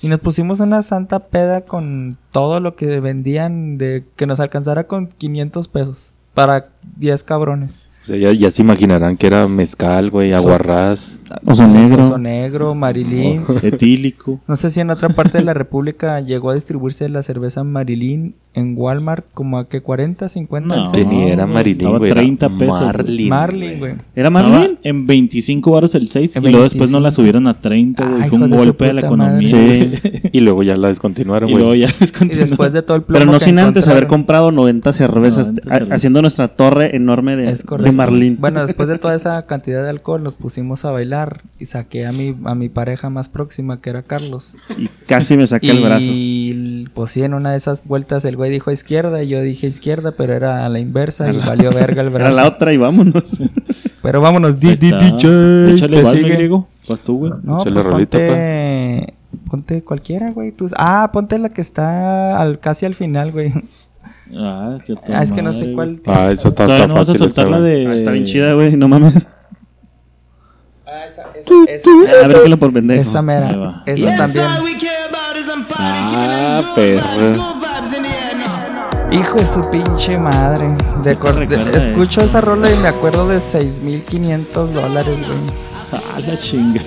Y nos pusimos una santa peda con todo lo que vendían de que nos alcanzara con 500 pesos para 10 cabrones. O sea, ya, ya se imaginarán que era mezcal, güey, aguarrás. Oso negro. Oso negro, Marilyn. etílico. No sé si en otra parte de la república llegó a distribuirse la cerveza Marilyn en Walmart como a que 40, 50 No, ni era estaba güey. era 30 pesos. Marlin, Marlin, güey. ¿Era Estaba Marlin? en 25 baros el 6 En y luego después no 25. la subieron a 30, güey. Fue un de golpe a la economía. madre. güey. Y luego ya la descontinuaron, y güey. luego ya Y después de todo el plomo Pero no que sin antes haber comprado 90 cervezas, 90 ha- cervezas. haciendo nuestra torre enorme de, de. Bueno, después de toda esa cantidad de alcohol nos pusimos a bailar y saqué a mi, a mi pareja más próxima que era Carlos. Y casi me saqué el brazo. Y pues sí, en una de esas vueltas el güey dijo izquierda y yo dije izquierda, pero era a la inversa A y la- valió verga el Era brazo. la otra y vámonos. Pero vámonos, di, di. DJ, Échale igual, griego. Vas tú, güey. No, Échale pues rolita, ponte, ponte cualquiera, güey. tú- Ah, ponte la que está al, casi al final, güey. Ah, Ah, es que no sé cuál. Ah, eso está, está no vas a soltar la de. Ah, está bien chida, güey. No mames. Ah, esa, esa, A ver qué lo por pendejo. esa mera. Esa también. Ah, perro. Hijo de su pinche madre. De escucho esa rola y me acuerdo de 6.500 dólares, güey. Ah, la chinga.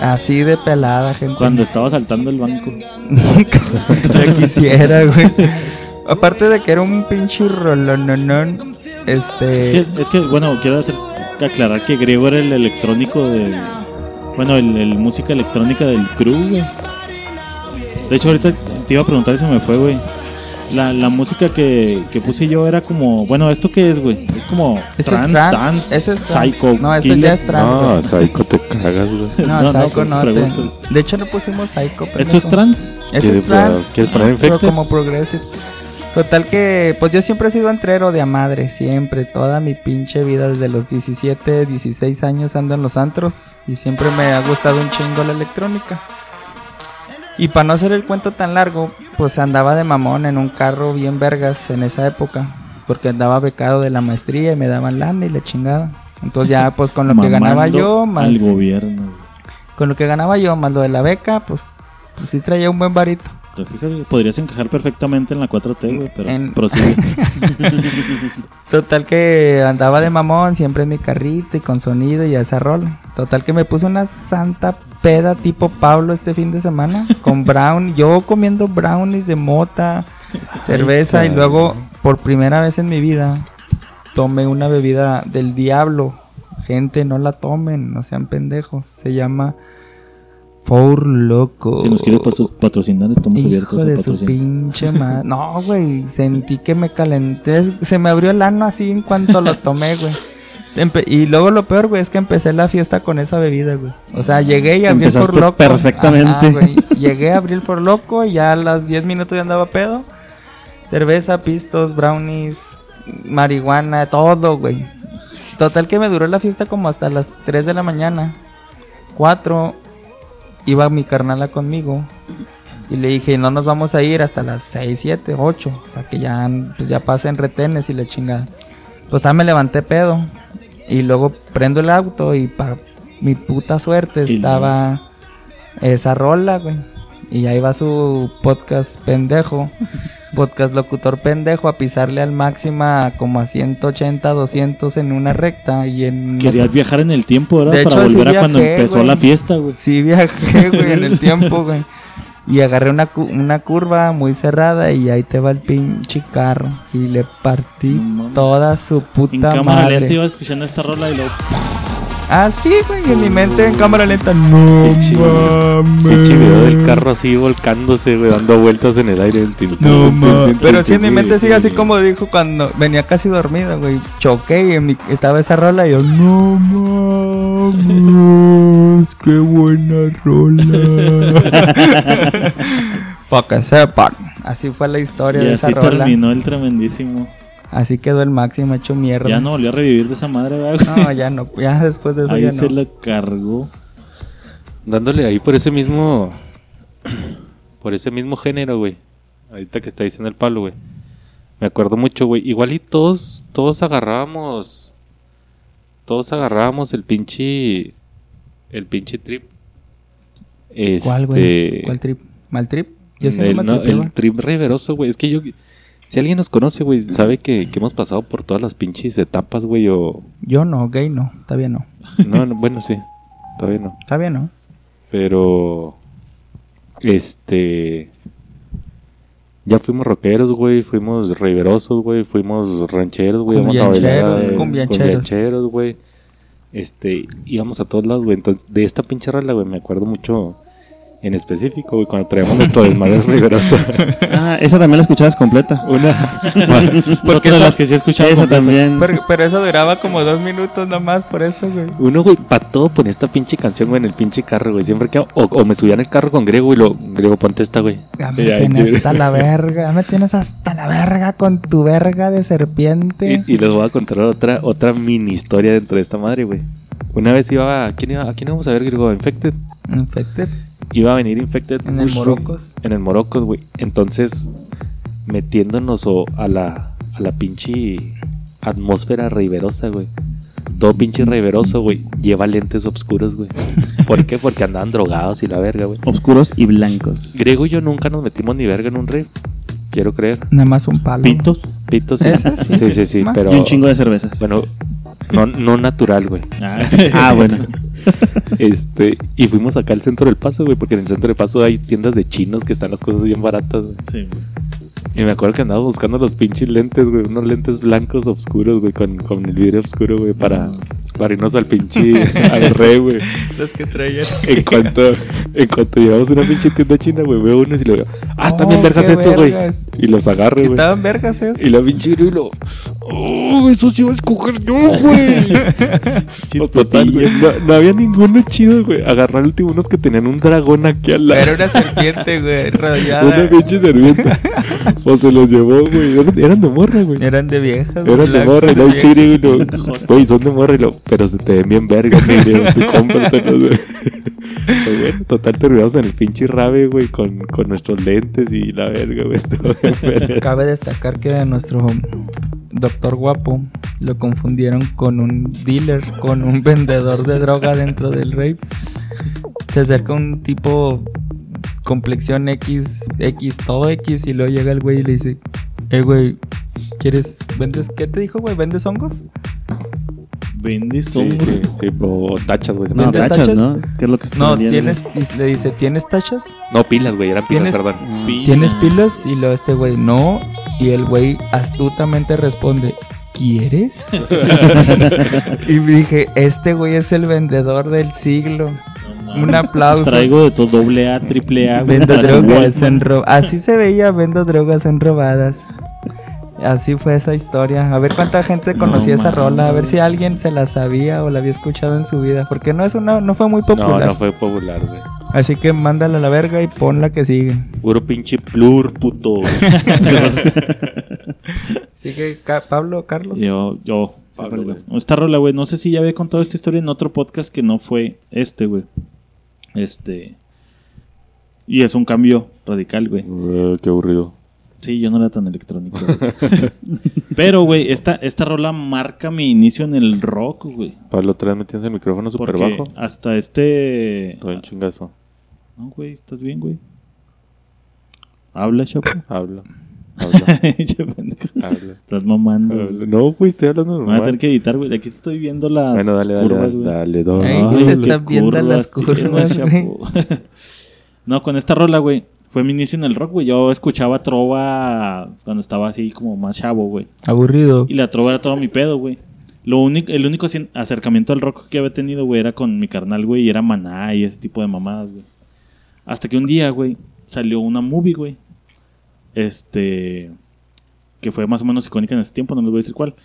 Así de pelada, gente. Cuando estaba saltando el banco. ya quisiera, güey. Aparte de que era un pinche rolononón, Es este... que, es que, bueno, quiero hacer, aclarar que Griego era el electrónico de. Bueno, el, el música electrónica del crew, güey. De hecho, ahorita te iba a preguntar y se me fue, güey. La, la música que, que puse yo era como. Bueno, ¿esto qué es, güey? Es como. Ese es trance, dance, ese es trance. psycho. No, killer. ya es trance. No, Psycho, te cagas, güey. No, No, no, Psycho pues, no. te-. De hecho, no pusimos Psycho. ¿Esto es? Ese ¿Quieres es trance. ¿Quieres poner Pero como progressive. Total que, pues yo siempre he sido entrero de a madre, siempre, toda mi pinche vida, desde los 17, 16 años ando en los antros y siempre me ha gustado un chingo la electrónica. Y para no hacer el cuento tan largo, pues andaba de mamón en un carro bien vergas en esa época, porque andaba becado de la maestría y me daban lana y la chingada. Entonces ya pues con lo que ganaba yo, más Al gobierno. con lo que ganaba yo, más lo de la beca, pues, pues sí traía un buen varito. Pero fíjate, podrías encajar perfectamente en la 4T, güey, pero En- prosigue. Total que andaba de mamón, siempre en mi carrito y con sonido y a esa rola. Total que me puse una santa peda tipo Pablo este fin de semana con brown, yo comiendo brownies de mota, cerveza y luego por primera vez en mi vida tomé una bebida del diablo. Gente, no la tomen, no sean pendejos. Se llama Four Loco. si nos quieres patro- patrocinar, estamos abiertos Hijo a de su pinche madre. No, güey. Sentí que me calenté. Se me abrió el ano así en cuanto lo tomé, güey. Empe- y luego lo peor, güey, es que empecé la fiesta con esa bebida, güey. O sea, llegué y abrí el Empezaste For Loco. perfectamente. Ajá. Llegué, abrí el For Loco y ya a las 10 minutos ya andaba pedo. Cerveza, pistos, brownies, marihuana, todo, güey. Total que me duró la fiesta como hasta las 3 de la mañana. 4. Iba mi carnala conmigo. Y le dije, no nos vamos a ir hasta las 6, 7, 8. O sea, que ya, pues ya pasen retenes y la chingada. Pues ya me levanté pedo. Y luego prendo el auto y pa mi puta suerte estaba esa rola, güey. Y ahí va su podcast pendejo. Podcast locutor pendejo a pisarle al máxima como a 180, 200 en una recta y en... Querías viajar en el tiempo, ¿verdad? De Para hecho, sí volver a cuando empezó la fiesta, güey. Sí viajé, güey, en el tiempo, güey. Y agarré una, cu- una curva muy cerrada y ahí te va el pinche carro. Y le partí No toda su puta En cámara madre. iba escuchando esta rola y luego... Ah, sí, güey, en mi mente en cámara lenta. No mames. Pinche video del carro así volcándose, güey, dando vueltas en el aire. No mames. Pero sí en mi mente sigue así como dijo cuando venía casi dormido, güey. Choqué y en mi- estaba esa rola y yo, no mames, qué buena rola. Para que sepan. Así fue la historia Y de esa así rola. terminó el tremendísimo. Así quedó el máximo hecho mierda. Ya no volvió a revivir de esa madre, ¿verdad, güey? No, ya no. Ya después de eso Ahí ya se no. la cargó. Dándole ahí por ese mismo. Por ese mismo género, güey. Ahorita que está diciendo el palo, güey. Me acuerdo mucho, güey. Igual y todos, todos agarrábamos. Todos agarrábamos el pinche. El pinche trip. ¿Cuál, güey? Este, ¿Cuál trip? ¿Mal trip? Yo el, no el trip reveroso, güey. Es que yo. Si alguien nos conoce, güey, sabe que, que hemos pasado por todas las pinches etapas, güey. O. Yo no, gay no. Todavía no. No, no, bueno, sí. Todavía no. Todavía no. Pero. Este. Ya fuimos rockeros, güey, fuimos riverosos, güey, fuimos rancheros, güey, íbamos a bailar. Eh, cumbiancheros, güey. Este, íbamos a todos lados, güey. Entonces, de esta pinche rola, güey, me acuerdo mucho en específico, güey, cuando traíamos nuestro desmadre riveroso. Ah, esa también la escuchabas completa. Una, Porque de las que sí he escuchado. Esa completa. también. Pero, pero eso duraba como dos minutos nomás, por eso, güey. uno, güey, para todo ponía esta pinche canción, güey, en el pinche carro, güey. Siempre que. O, o me subía en el carro con Grego y lo. Grego, ponte esta, güey. Ya me tienes hasta la verga, ya me tienes hasta la verga con tu verga de serpiente. Y, y les voy a contar otra, otra mini historia dentro de esta madre, güey. Una vez iba. ¿A quién, iba, ¿a quién íbamos a ver, Grego? Infected. Infected Iba a venir Infected. en el Morocos. En el Morocos, güey. Entonces, metiéndonos o, a la, a la pinche atmósfera riverosa, güey. Todo pinche riveroso, güey. Lleva lentes oscuros, güey. ¿Por qué? Porque andaban drogados y la verga, güey. Oscuros y blancos. Grego y yo nunca nos metimos ni verga en un rave. Quiero creer. Nada más un palo. Pitos. Pitos, sí. Sí. Sí, sí, sí. Ma- Pero, Y un chingo de cervezas. bueno, no, no natural, güey. Ah, Ah, bueno. Este, y fuimos acá al centro del paso, güey, porque en el centro del paso hay tiendas de chinos que están las cosas bien baratas, güey. sí, güey. Y me acuerdo que andaba buscando los pinches lentes, güey, unos lentes blancos oscuros, güey, con, con el vidrio oscuro, güey, para, para irnos al pinche, al rey, güey. Los que traían. En cuanto, en cuanto llegamos a una pinche tienda china, güey, veo unos y le digo, ah, están bien Oh, vergas estos, güey. Y los agarro, güey. Estaban vergas, ¿eh? Y la pinche y lo, oh, eso sí iba a escoger yo, güey. Pues, total, güey, no, no había ninguno chido, güey. Agarrar el último unos que tenían un dragón aquí al lado. Era una serpiente, güey, Una rodeada. pinche servienta. o se los llevó, güey. Eran, de morra, güey. Eran de viejas. Eran de morra y viejas. chiri, güey. Güey, son de morra y lo. Pero se te ven bien verga, güey. Tú cómpratelos, güey. Pues bueno, total, terminamos en el pinche rave, güey, con, con nuestros lentes y la verga, güey. Cabe destacar que a nuestro doctor guapo lo confundieron con un dealer, con un vendedor de droga dentro del rape. Se acerca un tipo complexión X, X, todo X, y luego llega el güey y le dice, eh, güey, ¿quieres, vendes, qué te dijo, güey? ¿Vendes hongos? Vende Sí, son, sí, sí, o tachas, güey. No, ¿Vendes tachas, tachas? ¿no? ¿Qué es lo que está No, tienes, le dice, ¿tienes tachas? No, pilas, güey, eran pilas, ¿Tienes- perdón. ¿Tienes pilas? Y luego este güey, no. Y el güey astutamente responde, ¿quieres? y dije, este güey es el vendedor del siglo. Un aplauso. Traigo de todo doble A, triple A. Vendo drogas en ro- Así se veía, vendo drogas en robadas. Así fue esa historia. A ver cuánta gente conocía esa rola, a ver si alguien se la sabía o la había escuchado en su vida, porque no es una no fue muy No, popular. no fue popular, güey. Así que mándala a la verga y pon la que sigue. Puro pinche plur, puto. Sigue Ca- Pablo, Carlos. Yo, yo. Pablo, güey. Esta rola, güey. No sé si ya había contado esta historia en otro podcast que no fue este, güey. Este. Y es un cambio radical, güey. Eh, qué aburrido. Sí, yo no era tan electrónico. güey. Pero, güey, esta, esta rola marca mi inicio en el rock, güey. Pablo, otra vez metiendo el micrófono súper bajo. hasta este. Todo el chingazo. No, güey, ¿estás bien, güey? Habla, chapo. Habla. Habla. Habla. Estás mamando. habla. No, güey, estoy hablando Me voy a normal. tener que editar, güey. Aquí estoy viendo las Bueno, dale, dale, curvas, dale, güey. dale, dale. Ay, Ay, güey, qué están viendo las curvas güey. chapo. no, con esta rola, güey. Fue mi inicio en el rock, güey. Yo escuchaba trova cuando estaba así como más chavo, güey. Aburrido. Y la trova era todo mi pedo, güey. Lo único, el único acercamiento al rock que había tenido, güey, era con mi carnal, güey, y era maná y ese tipo de mamadas, güey. Hasta que un día, güey, salió una movie, güey. Este. Que fue más o menos icónica en ese tiempo, no les voy a decir cuál.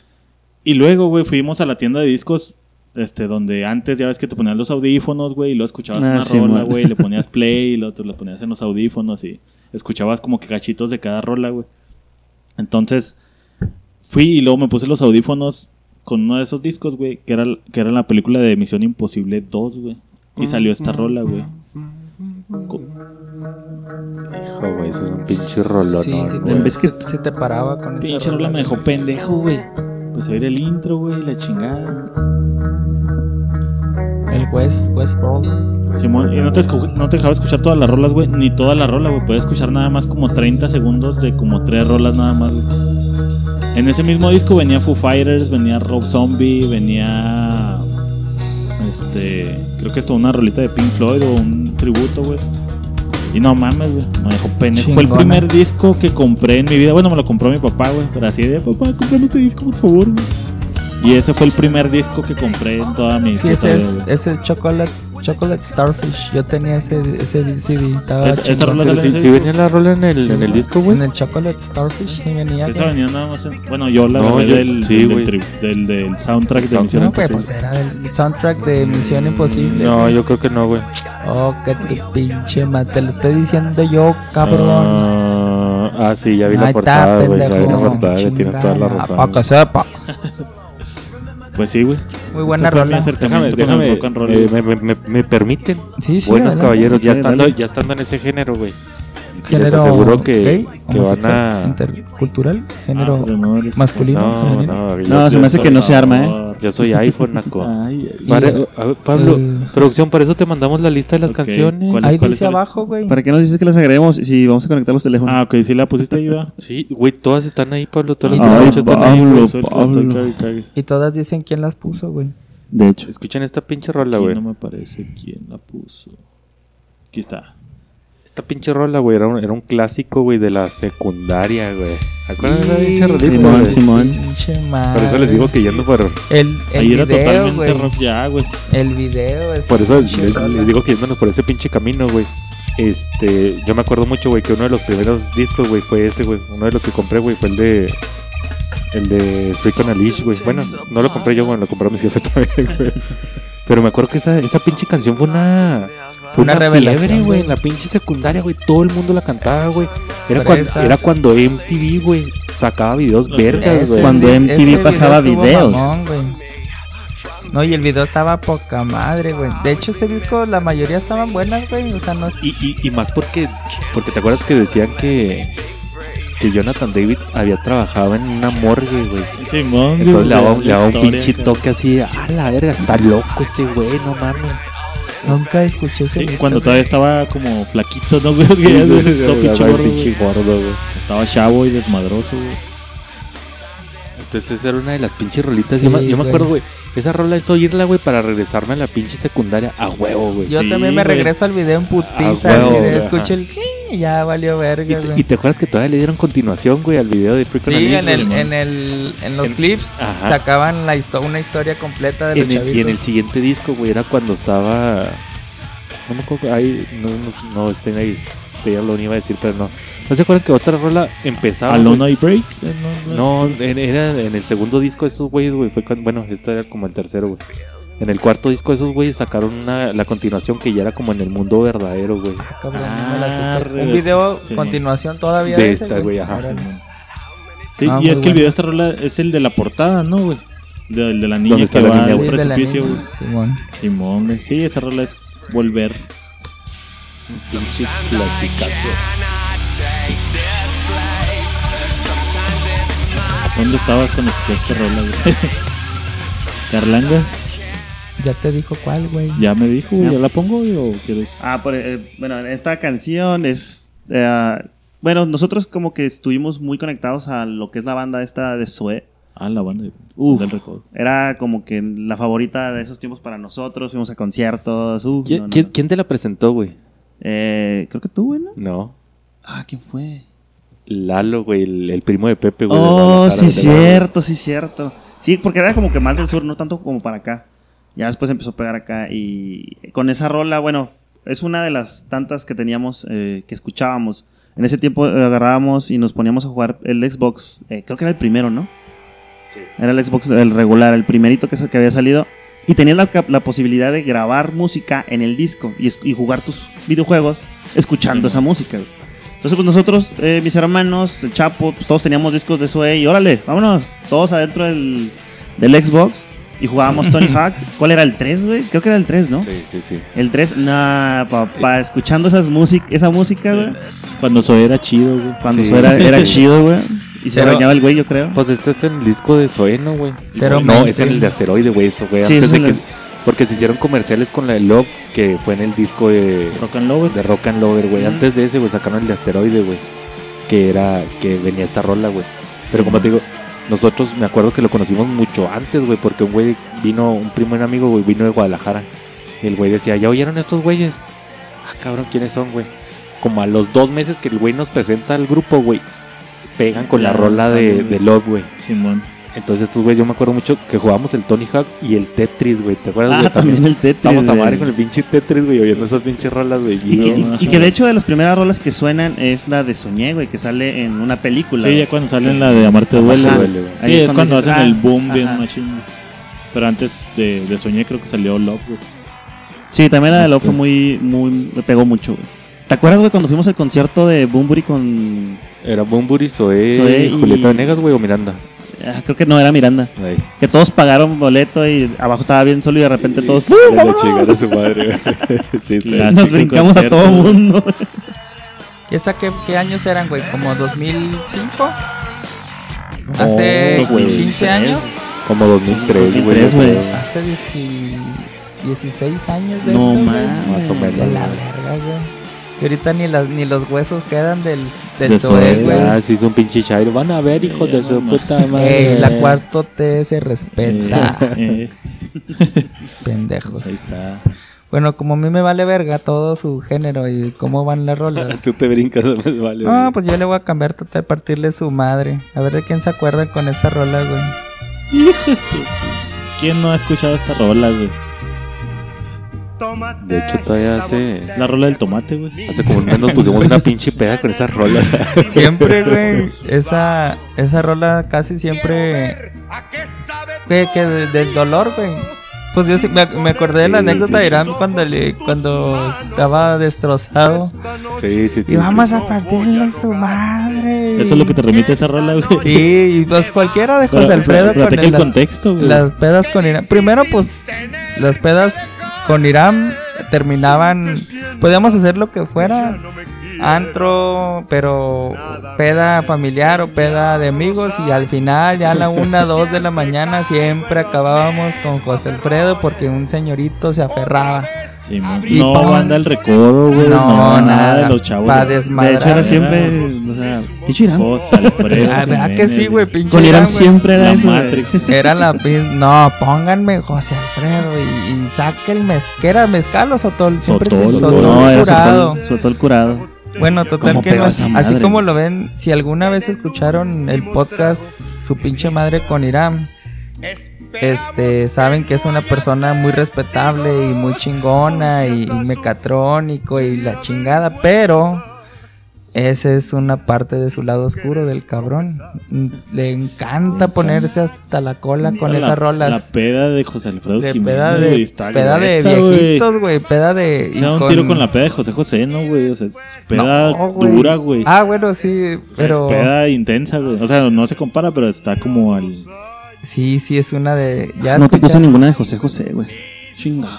Y luego, güey, fuimos a la tienda de discos. Este, donde antes ya ves que te ponías los audífonos, güey, y luego escuchabas Ah, una sí, rola, güey, le ponías play y luego te lo ponías en los audífonos y escuchabas como que cachitos de cada rola, güey. Entonces, fui y luego me puse los audífonos con uno de esos discos, güey, que era, que era la película de Misión Imposible 2, güey. Y salió esta rola, güey. Hijo, güey, ese es un pinche rolón. Sí, no, sí. En vez que- se, te paraba con esa Pinche rola me dejó pendejo, güey. Pues a el intro, güey, la chingada. El West, Westworld. Simón, y no te, escu- no te dejaba escuchar todas las rolas, güey, ni toda la rola, güey. Podías escuchar nada más como 30 segundos de como tres rolas nada más, güey. En ese mismo disco venía Foo Fighters, venía Rob Zombie, venía. Este. Creo que esto una rolita de Pink Floyd o un tributo, güey. Y no mames, güey. Me dejó pendejo. Fue el primer disco que compré en mi vida. Bueno, me lo compró mi papá, güey. Pero así de, papá, comprame este disco, por favor, güey. Y ese fue el primer disco que compré en toda mi Sí, puta ese vida, es, ese es Chocolate, Chocolate Starfish. Yo tenía ese, ese CD. Estaba Es- esa rola si disco. venía la rola en el, en el disco, güey. En el Chocolate Starfish sí venía. Esa venía nada más en- Bueno, yo la No, yo- del, sí, del, güey. del, tri- del, del soundtrack de. Misión No, güey, Imposible. pues era el soundtrack de Misión Imposible. No, yo creo que no, güey. Oh, que tu pinche ma, te lo estoy diciendo yo, cabrón. Ah, ah, sí, ya vi la Ahí portada, está, güey. Ya vi la portada, tienes toda la razón. Pa' que sepa. Pues sí, güey. Muy buena rola. Déjame, déjame, rock and roll, eh, me, me- me- me permiten. Sí, sí, Buenos adelante. caballeros, ya Dale, estando, dale. ya estando en ese género, güey. Género Les aseguro que, gay, que van a... intercultural, género Ah, pero no, eres- masculino, No, no, yo, No, se me hace que no se arma, ¿eh? yo soy iPhone, Naco. Ay, ay, Pare- a ver, Pablo, el- producción, para eso te mandamos la lista de las canciones. ¿cuál Ahí ¿cuál dice cuál abajo, güey. ¿Para qué nos dices que las agreguemos si vamos a conectar los teléfonos? Ah, ok, sí la pusiste ahí, va. Sí, güey, todas están ahí, Pablo. Todas las Ay, que escuchas están ahí. Pablo, Por eso la estoy Pablo. cague, cague. Y todas dicen quién las puso, güey. De hecho. Escuchen esta pinche rola, güey. no me parece quién la puso. Aquí está. Esta pinche rola, güey, era un, era un clásico, güey, de la secundaria, güey. ¿Acuerdan de esa Sí, pinche rolita, Simón, güey? Simón. Por eso les digo que yendo por... El, el Ahí era video, totalmente güey. rock ya, güey. El video es. Por eso les digo que yéndonos por ese pinche camino, güey. Este, yo me acuerdo mucho, güey, que uno de los primeros discos, güey, fue ese, güey. Uno de los que compré, güey, fue el de. El de Freak on a Leash, güey. Bueno, no lo compré yo, güey, lo compraron mis jefes también, güey. Pero me acuerdo que esa, esa pinche canción fue una. Fue Una una, revelación, fiebre, güey. En la pinche secundaria, güey. Todo el mundo la cantaba, güey. Era, cuando, era cuando MTV, güey, sacaba videos Los- vergas, güey. Cuando MTV video pasaba videos. mamón. No, y el video estaba poca madre, güey. De hecho, ese disco, la mayoría estaban buenas, güey. O sea, no es. Y, y, y más porque, porque te acuerdas que decían que, que Jonathan David había trabajado en una morgue, güey. Simón, Entonces le daba, un pinche toque así ah, la verga, está loco ese güey, no mames. Nunca escuché ese Sí, video, cuando güey. todavía estaba como flaquito, ¿no, güey? Sí, se sí, sí, estaba chavo y desmadroso, güey. Entonces esa era una de las pinches rolitas. Sí, yo, me, yo me acuerdo, güey, esa rola es oírla, güey, para regresarme a la pinche secundaria a huevo, güey. Yo Sí, también me güey. regreso al video en putiza. Huevo, güey, escucho el y ya valió verga, güey. y te acuerdas que todavía le dieron continuación, güey, al video de Freak on a Sí, en el, güey? en el, en los En- clips Ajá. sacaban la histo- una historia completa de los En el- y en el siguiente disco, güey, era cuando estaba. No me acuerdo. Ahí, no, no, no este, ahí, este, ya lo iba a decir, pero no. ¿No se acuerdan que otra rola empezaba? Alone güey? I Break. Eh, No, en- era en el segundo disco de esos güeyes, güey. Fue cuando, bueno, este era como el tercero, güey. En el cuarto disco de esos güeyes sacaron una, la continuación que ya era como en el mundo verdadero, güey. Ah, no re- un video sí. continuación todavía De ese, esta, güey, ajá. Sí, Ah, y es que el video de esta rola es el de la portada, ¿no, güey? De, el de la niña ¿Dónde que está la va niña, al precipicio, güey. Simón. Simón, güey. Sí, esa rola es volver. Pinche clasicazo. ¿Dónde estabas cuando escuchaste esta rola, güey? Carlanga, Ya te dijo cuál, güey. ya me dijo, güey. Ya. ¿Ya la pongo güey, o quieres? Ah, por, eh, bueno, esta canción es... eh, bueno, nosotros como que estuvimos muy conectados a lo que es la banda esta de Sue. Ah, la banda de- Uf. del recodo. Era como que la favorita de esos tiempos para nosotros. Fuimos a conciertos. uf, ¿Quién, no, no, quién- no. quién te la presentó, güey? Eh, creo que tú, güey, ¿no? No. Ah, ¿quién fue? Lalo, güey, el, el primo de Pepe, güey. Oh, sí, cierto, sí, cierto. Sí, porque era como que más del sur, no tanto como para acá. Ya después empezó a pegar acá y con esa rola, bueno, es una de las tantas que teníamos, eh, que escuchábamos. En ese tiempo eh, agarrábamos y nos poníamos a jugar el Xbox, eh, creo que era el primero, ¿no? Era el Xbox, el regular, el primerito que, que había salido. Y tenías la, posibilidad de grabar música en el disco y, jugar tus videojuegos escuchando esa música. güey. Entonces, pues nosotros, eh, mis hermanos, el Chapo, pues todos teníamos discos de Zoe y órale, vámonos, todos adentro del, del Xbox y jugábamos Tony Hawk. ¿Cuál era el 3, güey? Creo que era el 3, ¿no? Sí, sí, sí. El 3, nah, papá, escuchando esas music esa música, güey. Cuando eso era chido, güey. Cuando Sí. eso era, era chido, güey. Y se bañaba el güey, yo creo. Pues este es el disco de Zoeno, güey. Cero No, es en el de Asteroide, güey, eso, güey. Sí, Antes de que- Porque se hicieron comerciales con la de Love, que fue en el disco de, Rock and Lover. de Rock and Lover, güey. Antes de ese, güey, sacaron el de Asteroide, güey. Que era, que venía esta rola, güey. Pero como te digo, nosotros me acuerdo que lo conocimos mucho antes, güey, porque un güey vino, un primo un amigo, güey, vino de Guadalajara. Y el güey decía, ¿ya oyeron estos güeyes? Ah, cabrón, ¿quiénes son, güey? como a los dos meses que el güey nos presenta al grupo, güey, pegan con la rola de, sale, de Love, güey. Simón. Entonces estos güeyes, yo me acuerdo mucho que jugábamos el Tony Hawk y el Tetris, güey. ¿Te acuerdas, Ah, güey? también el Tetris. Estamos a madre con el pinche Tetris, güey, oyendo esas pinches rolas, güey. Y que, No, y que de hecho de las primeras rolas que suenan es la de Soñé, güey, que sale en una película. Sí, güey. ya cuando salen la de Amarte duele. Güey. Sí, Ahí es cuando dices, hacen ah, el boom bien machín. Pero antes de, de Soñé creo que salió Love, güey. Sí, también la de Love Este. fue muy, muy, me pegó mucho, güey. ¿Te acuerdas, güey, cuando fuimos al concierto de Bumburi con... Era Bumburi, Zoé, Zoé y- Julieta Venegas, güey, o Miranda. ah, creo que no, era Miranda. Ahí. Que todos pagaron boleto y abajo estaba bien solo y de repente todos... Chingada a su madre, sí, Nos brincamos a todo mundo. ¿Y esa qué, qué años eran, güey? ¿Como 2005? Oh, ¿Hace güey. 15 años? Como 2003, güey. 2003, yo güey. creo. Hace 10 16 años de No eso, güey. mames. Más o De menos. la güey. verga, güey. Y ahorita ni, las, ni los huesos quedan del, del De Zoé, güey. Ah, sí, es un pinche chairo. Van a ver, hijos de su mamá. puta madre. Ey, la cuarto T se respeta, Eh, pendejos. pues ahí está. Bueno, como a mí me vale verga todo su género y cómo van las rolas. Tú te brincas, me vale. No, pues yo le voy a cambiar total, partirle su madre. A ver de quién se acuerda con esa rola, güey. Hijo ¿Quién no ha escuchado esta rola, güey? De hecho, todavía hace, La rola del tomate, güey. hace como un mes nos pusimos una pinche peda con esas rolas. Siempre, güey, esa, esa rola casi siempre... Que, que de- del dolor, güey. Pues yo sí, me, me acordé de la Sí, anécdota sí. de Irán cuando, le, cuando estaba destrozado. Sí, sí, sí. Y vamos sí. a partirle su madre. Eso es lo que te remite a esa rola, güey. Sí, y pues cualquiera de José Pero- Alfredo pero- pero con te el las- contexto, güey. Las pedas con Irán. Primero, pues, las pedas con Irán terminaban. Podíamos hacer lo que fuera. Antro, pero peda familiar o peda de amigos. Y al final, ya a la una, dos de la mañana, siempre acabábamos con José Alfredo porque un señorito se aferraba. Sí, man. Y no banda el recodo, güey. No, nada de los chavos. Pa'. De hecho, era siempre, o sea, pinche Irán. José Alfredo. Ah, ¿verdad que sí, güey? Pinche Con Irán siempre era La eso. Era la No, pónganme José Alfredo y, y saque el mez... ¿Qué era? ¿Mezcal o sotol? Siempre Sotol, sotol No, era curado. Sotol, Sotol curado. Bueno, total ¿Cómo que así madre? como lo ven, si alguna vez escucharon el podcast Su pinche madre con Irán, este, saben que es una persona muy respetable y muy chingona y, y mecatrónico y la chingada, pero esa es una parte de su lado oscuro del cabrón. Le encanta ponerse hasta la cola con La- esas rolas. La peda de José Alfredo de Jiménez, peda de, está peda de güey. viejitos, güey, peda de... O sea, un tiro con la peda de José José, ¿no, güey? O sea, es peda No, dura, güey. Ah, bueno, sí, O sea, pero... Es peda intensa, güey. O sea, no se compara, pero está como al... Sí, sí, es una de... Ya No te puse ninguna de José José, güey. Chingado.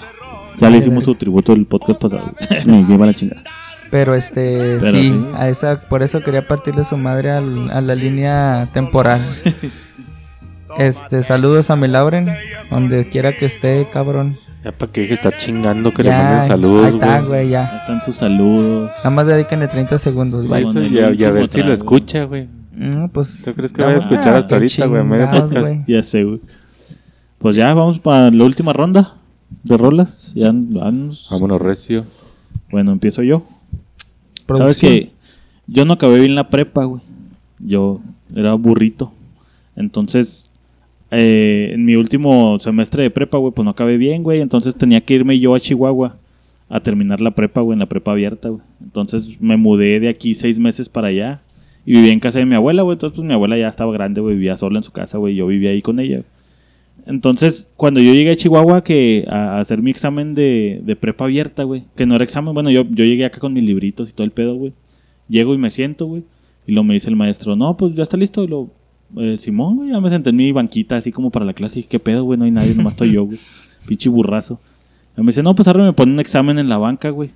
Ya le hicimos su tributo el podcast pasado. Me lleva la chingada. Pero este, Pero sí, sí. a esa, por eso quería partirle su madre al- a la línea temporal. Este, saludos a mi Lauren, donde quiera que esté, cabrón. Ya para que estar chingando que le Ya, manden Ahí saludos, está, güey. güey, Ahí ya. están sus saludos. Nada más dedíquenle 30 segundos, güey. Y, a, y a último ver si lo escucha, güey. Mm, pues, ¿Tú crees que vaya a escuchar hasta ahorita, güey, medio. Ya sé, güey. Pues ya, vamos para la última ronda de rolas. Ya vamos. Vámonos, recio. Bueno, empiezo yo. Sabes que yo no acabé bien la prepa, güey. Yo era burrito. Entonces, eh, en mi último semestre de prepa, güey, pues no acabé bien, güey. Entonces tenía que irme yo a Chihuahua a terminar la prepa, güey, en la prepa abierta, güey. Entonces me mudé de aquí seis meses para allá y vivía en casa de mi abuela, güey. Entonces, pues mi abuela ya estaba grande, güey, vivía sola en su casa, güey. Yo vivía ahí con ella. Entonces, cuando yo llegué a Chihuahua que a, a hacer mi examen de, de prepa abierta, güey, que no era examen, bueno, yo, yo llegué acá con mis libritos y todo el pedo, güey. Llego y me siento, güey. Y lo me dice el maestro, no, pues ya está listo. Y lo, eh, Simón, güey, ya me senté en mi banquita así como para la clase. Y dije, ¿qué pedo, güey? No hay nadie, nomás estoy yo, güey. Pinche burrazo. Y me dice, no, pues ahora me pone un examen en la banca, güey.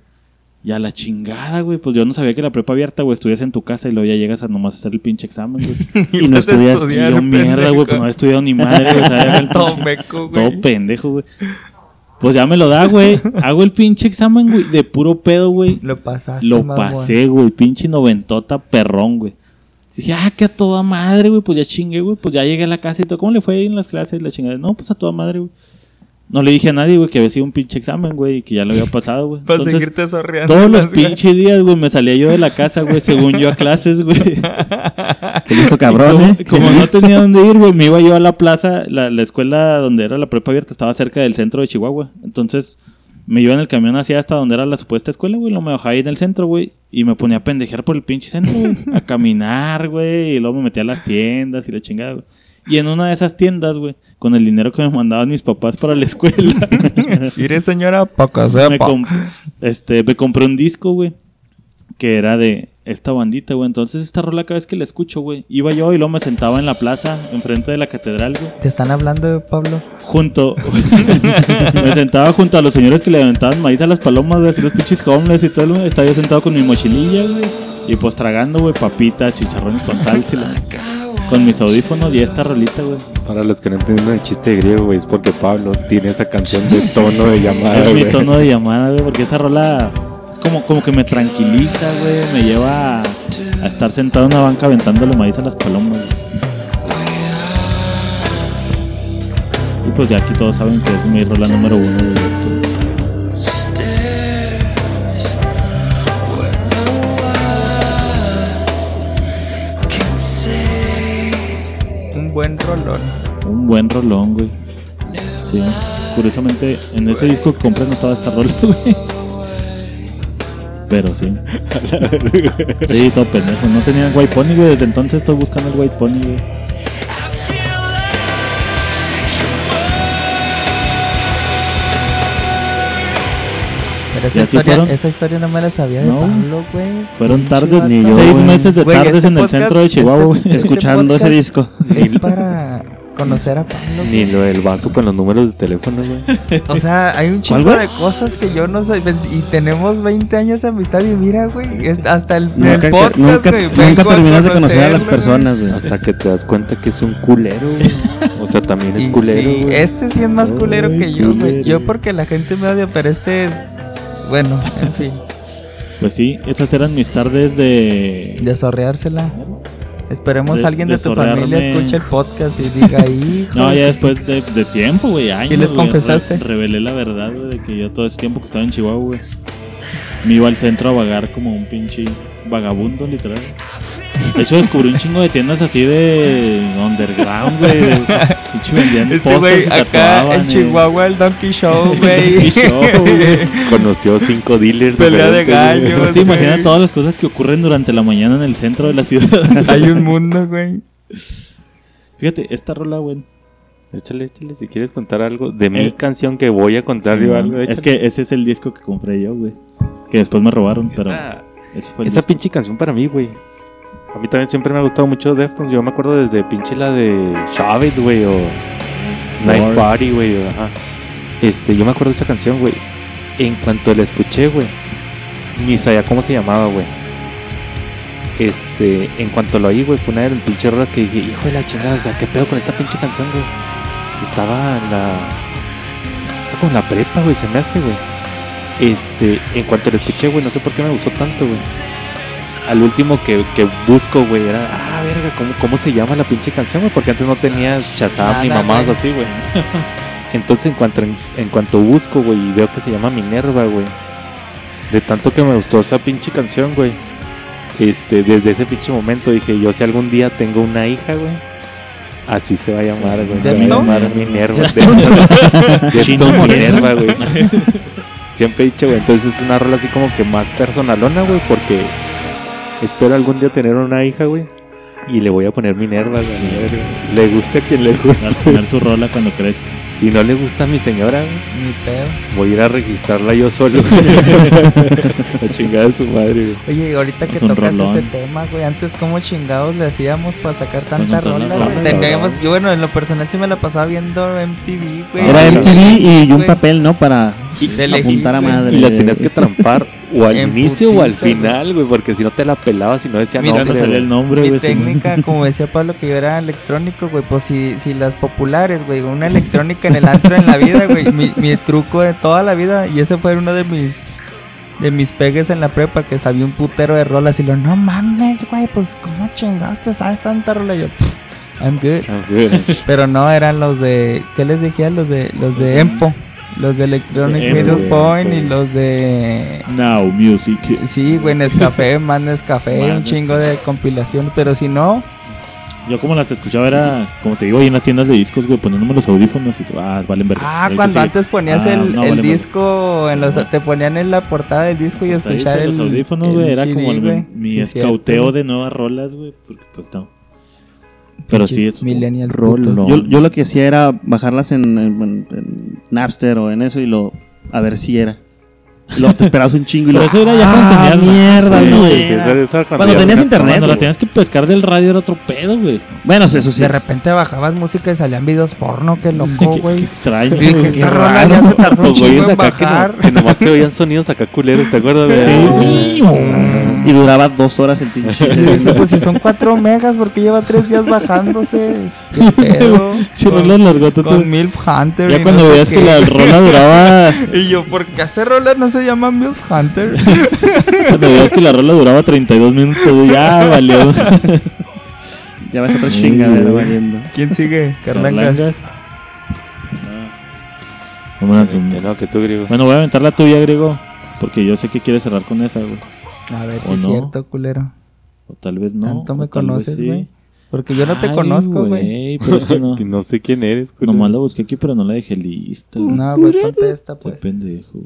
Y a la chingada, güey. Pues yo no sabía que la prepa abierta, güey. Estudias en tu casa y luego ya llegas a nomás hacer el pinche examen, güey. Y no estudiar, Y yo, mierda, güey, pues no he estudiado ni madre, güey. sabía el Todo pinche- meco, güey. todo pendejo, güey. Pues ya me lo da, güey. Hago el pinche examen, güey. De puro pedo, güey. Lo pasaste, Lo pasé, güey. Pinche noventota perrón, güey. Dije, ah, que a toda madre, güey. Pues ya chingué, güey. Pues ya llegué a la casa y todo. ¿Cómo le fue ahí en las clases? La chingada. No, pues a toda madre, güey. No le dije a nadie, güey, que había sido un pinche examen, güey, y que ya lo había pasado, güey. Para Entonces, seguirte sorriendo. todos los pinches días, güey, me salía yo de la casa, güey, según yo a clases, güey. Qué listo cabrón, como, ¿eh? como no tenía dónde ir, güey, me iba yo a la plaza, la, la escuela donde era la prepa abierta estaba cerca del centro de Chihuahua. Entonces, me iba en el camión hacia hasta donde era la supuesta escuela, güey, lo me bajaba ahí en el centro, güey, y me ponía a pendejear por el pinche centro, güey, a caminar, güey, y luego me metía a las tiendas y la chingada, güey. Y en una de esas tiendas, güey, con el dinero que me mandaban mis papás para la escuela, Mire, señora, pa' me, este, me compré un disco, güey, que era de esta bandita, güey. Entonces esta rola cada vez que la escucho, güey, iba yo y luego me sentaba en la plaza, enfrente de la catedral, güey. ¿Te están hablando, Pablo? Junto, me sentaba junto a los señores que le aventaban maíz a las palomas, güey, así los pinches homeless y todo, güey. Estaba yo sentado con mi mochililla, güey. Y pues tragando, güey, papitas, chicharrones con salsa y la- Con mis audífonos y esta rolita, güey. Para los que no entienden el chiste griego, güey, es porque Pablo tiene esta canción de tono de llamada, Es mi güey. tono de llamada, güey, porque esa rola es como, como que me tranquiliza, güey. Me lleva a, a estar sentado en una banca aventándole maíz a las palomas. güey. Y pues ya aquí todos saben que es mi rola número uno, güey. Buen rolón. Un buen rolón, güey. Sí. Curiosamente, en ese disco que compré no estaba esta rola, güey. Pero sí. Sí, todo pendejo. No tenía White Pony, güey. Desde entonces estoy buscando el White Pony, güey. Esa historia, fueron? esa historia no me la sabía de No. Pablo, güey. Fueron tardes. Ni yo, seis meses de Güey, tardes este en el centro de Chihuahua, güey. este- Escuchando ese disco. Es para conocer a Pablo. Ni lo del vaso con los números de teléfono, güey. O sea, hay un ¿Cuál, chingo de cosas que yo no sé. Y tenemos 20 años de amistad y mira, güey. Hasta el, Nunca, el podcast, nunca, güey. nunca terminas de conocer a las personas, güey. Hasta que te das cuenta que es un culero, güey. O sea, también es Y culero, sí, güey. este sí es más culero Ay, que yo, güey. Yo porque la gente me odia, pero este es... Bueno, en fin. Pues sí, esas eran mis tardes de... De sorreársela. Esperemos De- alguien de, de tu familia escuche el podcast y diga, hijo. No, ya después de, de tiempo, güey, años. ¿Qué les confesaste? re- revelé la verdad, güey, de que yo todo ese tiempo que estaba en Chihuahua, güey, me iba al centro a vagar como un pinche vagabundo, literal. De hecho, descubrí un chingo de tiendas así de underground, güey. vendían Este güey, acá en. Chihuahua, el Donkey Show, Donkey güey. Show, güey. Conoció cinco dealers. Pelea de gallos. ¿Te imaginas todas las cosas que ocurren durante la mañana en el centro de la ciudad? Hay un mundo, güey. Fíjate, esta rola, güey. Échale, échale, si quieres contar algo de mi Eh, canción que voy a contar Sí, yo algo. es que ese es el disco que compré yo, güey. Que después me robaron, pero Esa- ese fue el Esa disco. pinche canción para mí, güey. A mí también siempre me ha gustado mucho Deftones. Yo me acuerdo desde pinche la de Shabbat, güey, o Night. Party, güey, ajá. Este, yo me acuerdo de esa canción, güey. En cuanto la escuché, güey, ni sabía cómo se llamaba, güey. Este, en cuanto lo oí, güey, fue una de las pinches rolas que dije, hijo de la chingada, o sea, ¿qué pedo con esta pinche canción, güey? Estaba en la. Estaba como en la prepa, güey, se me hace, güey. Este, en cuanto lo escuché, güey, no sé por qué me gustó tanto, güey. Al último que, que busco, güey, era, ah, verga, ¿cómo, ¿cómo se llama la pinche canción, güey? Porque antes no tenía Shazam ni güey. así, güey. Entonces, en cuanto, en, cuanto busco, güey, y veo que se llama Minerva, güey. De tanto que me gustó esa pinche canción, güey. Este, desde ese pinche momento dije, yo si algún día tengo una hija, güey. Así se va a llamar, güey. Se va a llamar Minerva. Minerva. Minerva, güey. Siempre he dicho, güey. Entonces es una rola así como que más personalona, güey. Porque espero algún día tener una hija, güey. Y le voy a poner Minerva, güey. Le guste a quien le Va a tener su rola cuando crezca. Si no le gusta a mi señora, güey, Ni pedo. voy a ir a registrarla yo solo. La chingada de su madre, güey. Oye, y ahorita que tocas rolón. ese tema, güey, antes cómo chingados le hacíamos para sacar tanta encontrar rola, güey. Teníamos, yo bueno, en lo personal sí me la pasaba viendo MTV, güey. Era MTV y un papel, ¿no? Para de elegir, apuntar a güey. madre. Y la tenías que trampar o al En inicio o al final, güey, porque si no te la pelabas y no decía Mira, no salía el nombre, Mi técnica, como decía Pablo, que yo era electrónico, güey, pues si, si las populares, güey, una electrónica en el antro en la vida, güey, mi, mi truco de toda la vida, y ese fue uno de mis de mis pegues en la prepa, que sabía un putero de rolas, y lo, no mames, güey, pues cómo chingados te sabes tanta rola, y yo, "Pff, I'm good. Ah, good. Pero no, eran los de. ¿Qué les dije? Los de, los de Empo. Los de Electronic. Middle Point y los de. Now Music. Sí, güey, Nescafé, más Nescafé, un chingo de compilación. Pero si no, Yo como las escuchaba era, como te digo, ahí en las tiendas de discos, güey, poniéndome los audífonos y ah, valen verga. Ah, cuando antes ponías Ah, el, no, el vale disco, en los, te ponían en la portada del disco y escuchar el. los audífonos, güey, era como el- güey. mi Sí, escauteo cierto. de nuevas rolas, güey, porque pues no. Pero sí es millennials rollo. Yo, yo lo que hacía era bajarlas en, en- en Napster o en eso y lo a ver si era. Luego te esperabas un chingo y Pero lo eso era ya cuando ¡Ah, tenías- mierda, Sí, no Sí, era! eso- eso era Cuando tenías internet, Cuando la güey. tenías que pescar del radio era otro pedo, güey. Bueno, eso sí. De repente bajabas música y salían videos porno, qué loco, Qué- Qué güey. extraño. Dije, güey. esta rola ya se tardó un Los güeyes chingo en acá que, no- que nomás se oían sonidos acá culeros, ¿te acuerdas? güey? Sí. Y duraba dos horas el pinche. Pues si son 4 megas, porque lleva 3 días bajándose? ¿Qué pedo? Sí, rolas largotas, con. Milf Hunter. Ya cuando sé veías que qué. la rola duraba. Y yo, ¿por qué hace rolas no se llama Milf Hunter? Cuando veías que la rola duraba 32 minutos, ya valió. ya ves otra chingadera valiendo. ¿Quién sigue? Carlangas. Carlangas. No, bueno, tú- Que no, que tú, griego. Bueno, voy a aventar la tuya, griego. Porque yo sé que quieres cerrar con esa, güey. A ver ¿O si es no? cierto, culero. O tal vez no. Tanto me conoces, sí. güey. Porque yo no te Ay, conozco, güey. Pero es que no. No sé quién eres, culero. Nomás la busqué aquí, pero no la dejé lista. güey. No, güey, contesta, pues. pendejo.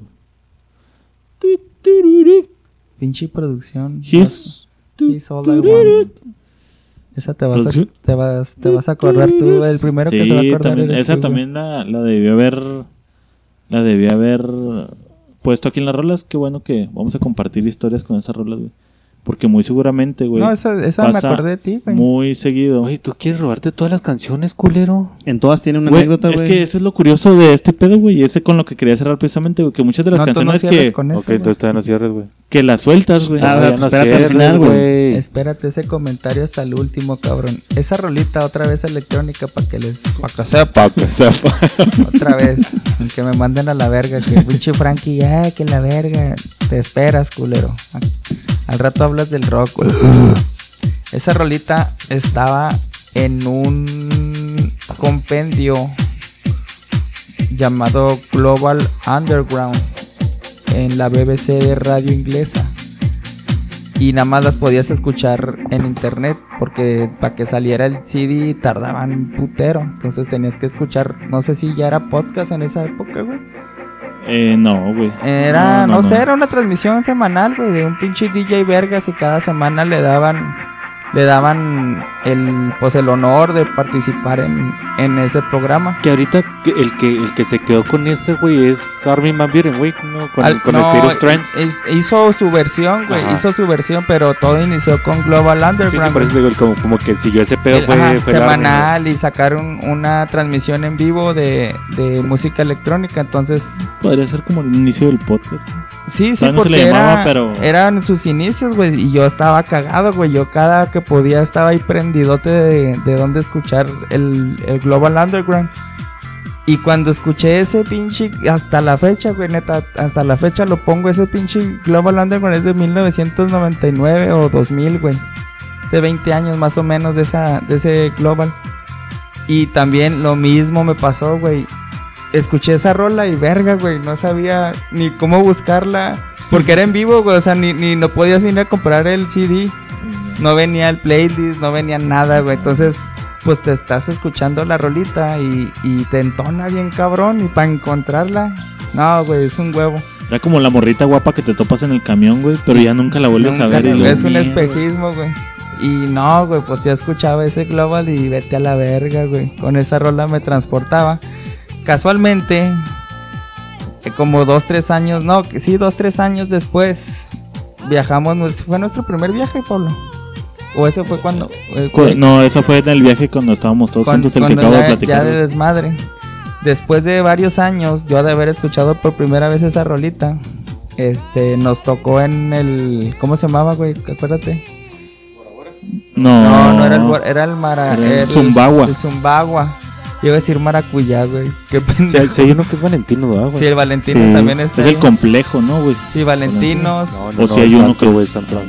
Pinche producción. He's He's all I want. Esa te vas, a, te vas, te vas a acordar tú. El primero que se va a acordar también, eres esa tú, también la, la debió haber la debió haber puesto aquí en las rolas. Qué bueno que vamos a compartir historias con esas rolas, güey. Porque muy seguramente, güey. No, esa, esa me pasa acordé de ti, güey. Muy seguido. Oye, ¿tú quieres robarte todas las canciones, culero? En todas tiene una Güey, anécdota, es güey. que eso es lo curioso de este pedo, güey. Y ese con lo que quería cerrar precisamente, güey. Que muchas de las no, tú no canciones que, con eso, ok, entonces todavía no cierres, güey. Que las sueltas, güey. Ah, pues espérate al cierres, final, güey. Espérate ese comentario hasta el último, cabrón. Esa rolita otra vez electrónica para que les... Para que sepa, Pa' que sepa. otra vez. que me manden a la verga. Que pinche Frankie, ya, que la verga. Te esperas, culero. Al rato hablas del rock, güey. Esa rolita estaba en un compendio llamado Global Underground en la BBC de radio inglesa. Y nada más las podías escuchar en internet porque para que saliera el CD tardaban un putero. Entonces tenías que escuchar, no sé si ya era podcast en esa época, güey. Eh, no, güey. Era, no, sé, era una transmisión semanal, güey, de un pinche DJ Vergas y cada semana le daban, le daban el, pues el honor de participar en, en ese programa. Que ahorita el que el que se quedó con ese, güey, es Armin Van Buren, güey, ¿no? con, Al- con no, State of Trance. es- hizo su versión, güey, hizo su versión, pero todo inició con Global Sí, sí, Underground. por eso digo, como, como que siguió ese pedo, El- fue, ajá, fue el Armin, semanal y sacaron una transmisión en vivo de, de música electrónica, entonces Podría ser como el inicio del podcast. Sí, sí, se porque le llamaba, era- pero- eran sus inicios, güey. Y yo estaba cagado, güey. Yo cada que podía estaba ahí prendidote de, de dónde escuchar el, el Global Underground. Y cuando escuché ese pinche, hasta la fecha, güey, neta, hasta la fecha lo pongo, ese pinche Global Underground es de 1999 o 2000, güey. Hace 20 años más o menos de, esa, de ese Global. Y también lo mismo me pasó, güey. Escuché esa rola y verga, güey. No sabía ni cómo buscarla. Porque era en vivo, güey. O sea, ni, ni no podías ir a comprar el CD. No venía el playlist, no venía nada, güey. Entonces, pues te estás escuchando la rolita y, y te entona bien cabrón. Y para encontrarla, no, güey, es un huevo. Era como la morrita guapa que te topas en el camión, güey. Pero ya nunca la vuelves Nunca a ver. y es un espejismo, güey. Y no, güey, pues yo escuchaba ese global y vete a la verga, güey. Con esa rola me transportaba. Casualmente, eh, como dos, tres años, no, sí, dos, tres años después, viajamos. ¿Fue nuestro primer viaje, Pablo? ¿O eso fue cuando? eh, Cu- No, eso fue en el viaje cuando estábamos todos cuando, juntos, el que cuando acabo de ya, platicar. ya de desmadre. Después de varios años, yo de haber escuchado por primera vez esa rolita, este, nos tocó en el, ¿cómo se llamaba, güey? Acuérdate. No, No, no era el, era el Mara, Era el era Zumbagua. El Zumbagua. Yo iba a decir Maracuyá, güey. Qué pendejo. sí, hay uno que es Valentino, ¿verdad, güey? Sí, el Valentino Sí, también está. Es el complejo, ¿no, güey? Sí, Valentinos. No, O si hay uno que- güey, es antro.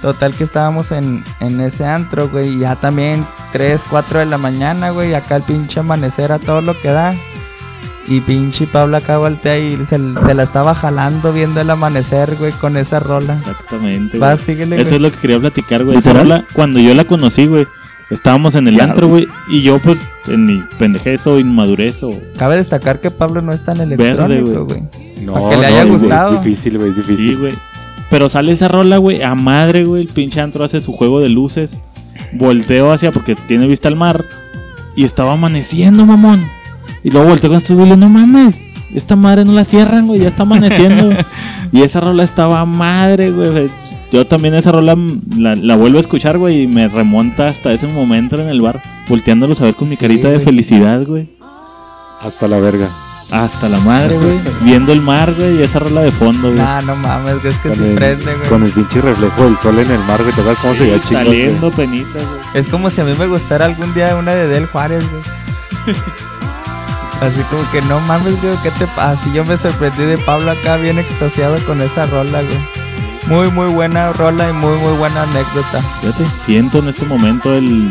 Total que estábamos en, en ese antro, güey. Y ya también 3, 4 de la mañana, güey. Acá el pinche amanecer a todo lo que da. Y pinche Pablo acá voltea y se, se la estaba jalando viendo el amanecer, güey, con esa rola. Exactamente. Va, güey. síguele, Eso güey. es lo que quería platicar, güey. Esa rola, cuando yo la conocí, güey, estábamos en el Ya, antro, güey, y yo, pues, en mi pendejez o inmadurez o... Cabe destacar que Pablo no es tan Verde, electrónico, güey. güey. No, Para que le no, haya güey, gustado. Es difícil, güey, es Sí, difícil. güey. Pero sale esa rola, güey, a madre, güey. El pinche antro hace su juego de luces. Volteo hacia, porque tiene vista al mar. Y estaba amaneciendo, mamón. Y luego volteo con estos güeyes, no mames. Esta madre no la cierran, güey, ya está amaneciendo. y esa rola estaba a madre, güey. Yo también esa rola la, la vuelvo a escuchar, güey, y me remonta hasta ese momento en el bar, volteándolos a ver con mi Sí, carita de güey. felicidad, güey. Hasta la verga. Hasta la madre, güey. Viendo el mar, güey, y esa rola de fondo, güey. Nah, no mames, güey, es que Con se el, prende, güey. con el pinche reflejo del sol en el mar, güey. ¿Te acuerdas cómo se veía chingón? güey? Saliendo penita, güey. Es como si a mí me gustara algún día una de Del Juárez, güey. Así como que no mames, güey, ¿qué te pasa? Así yo me sorprendí de Pablo acá bien extasiado con esa rola, güey. Muy, muy buena rola y muy, muy buena anécdota. Fíjate, siento en este momento el.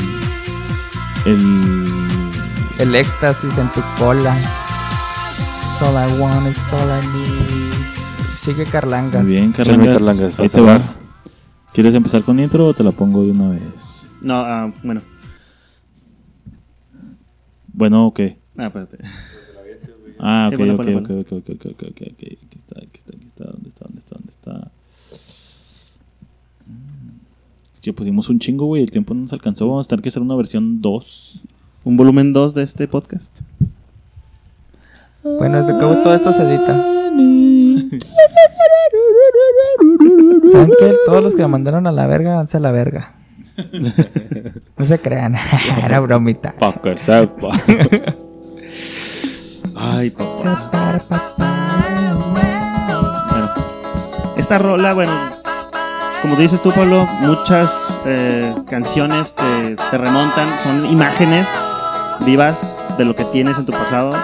El. El éxtasis en tu cola. It's all I want, it's all I need. Sigue Carlangas. Muy bien, Carlangas. Carlangas, Ahí te a va. ¿Quieres empezar con intro o te la pongo de una vez? No, ah, bueno. Bueno, ok. Ah, espérate. Ah, ok, ok, ok, ok, ok, ok, ok, ok. Aquí está, aquí está, aquí está. ¿Dónde está? ¿Dónde está? ¿Dónde está? Mm. Pusimos un chingo, güey. El tiempo no nos alcanzó. Vamos a tener que hacer una versión 2. Un volumen 2 de este podcast. Bueno, desde que todo esto se edita. ¿Saben qué? Todos los que me mandaron a la verga, vanse a la verga. No se crean. Era bromita. Pa' que sepa. Ay, papá. Bueno, esta rola, bueno, como dices tú, Pablo, muchas eh, canciones te, te remontan, son imágenes vivas de lo que tienes en tu pasado.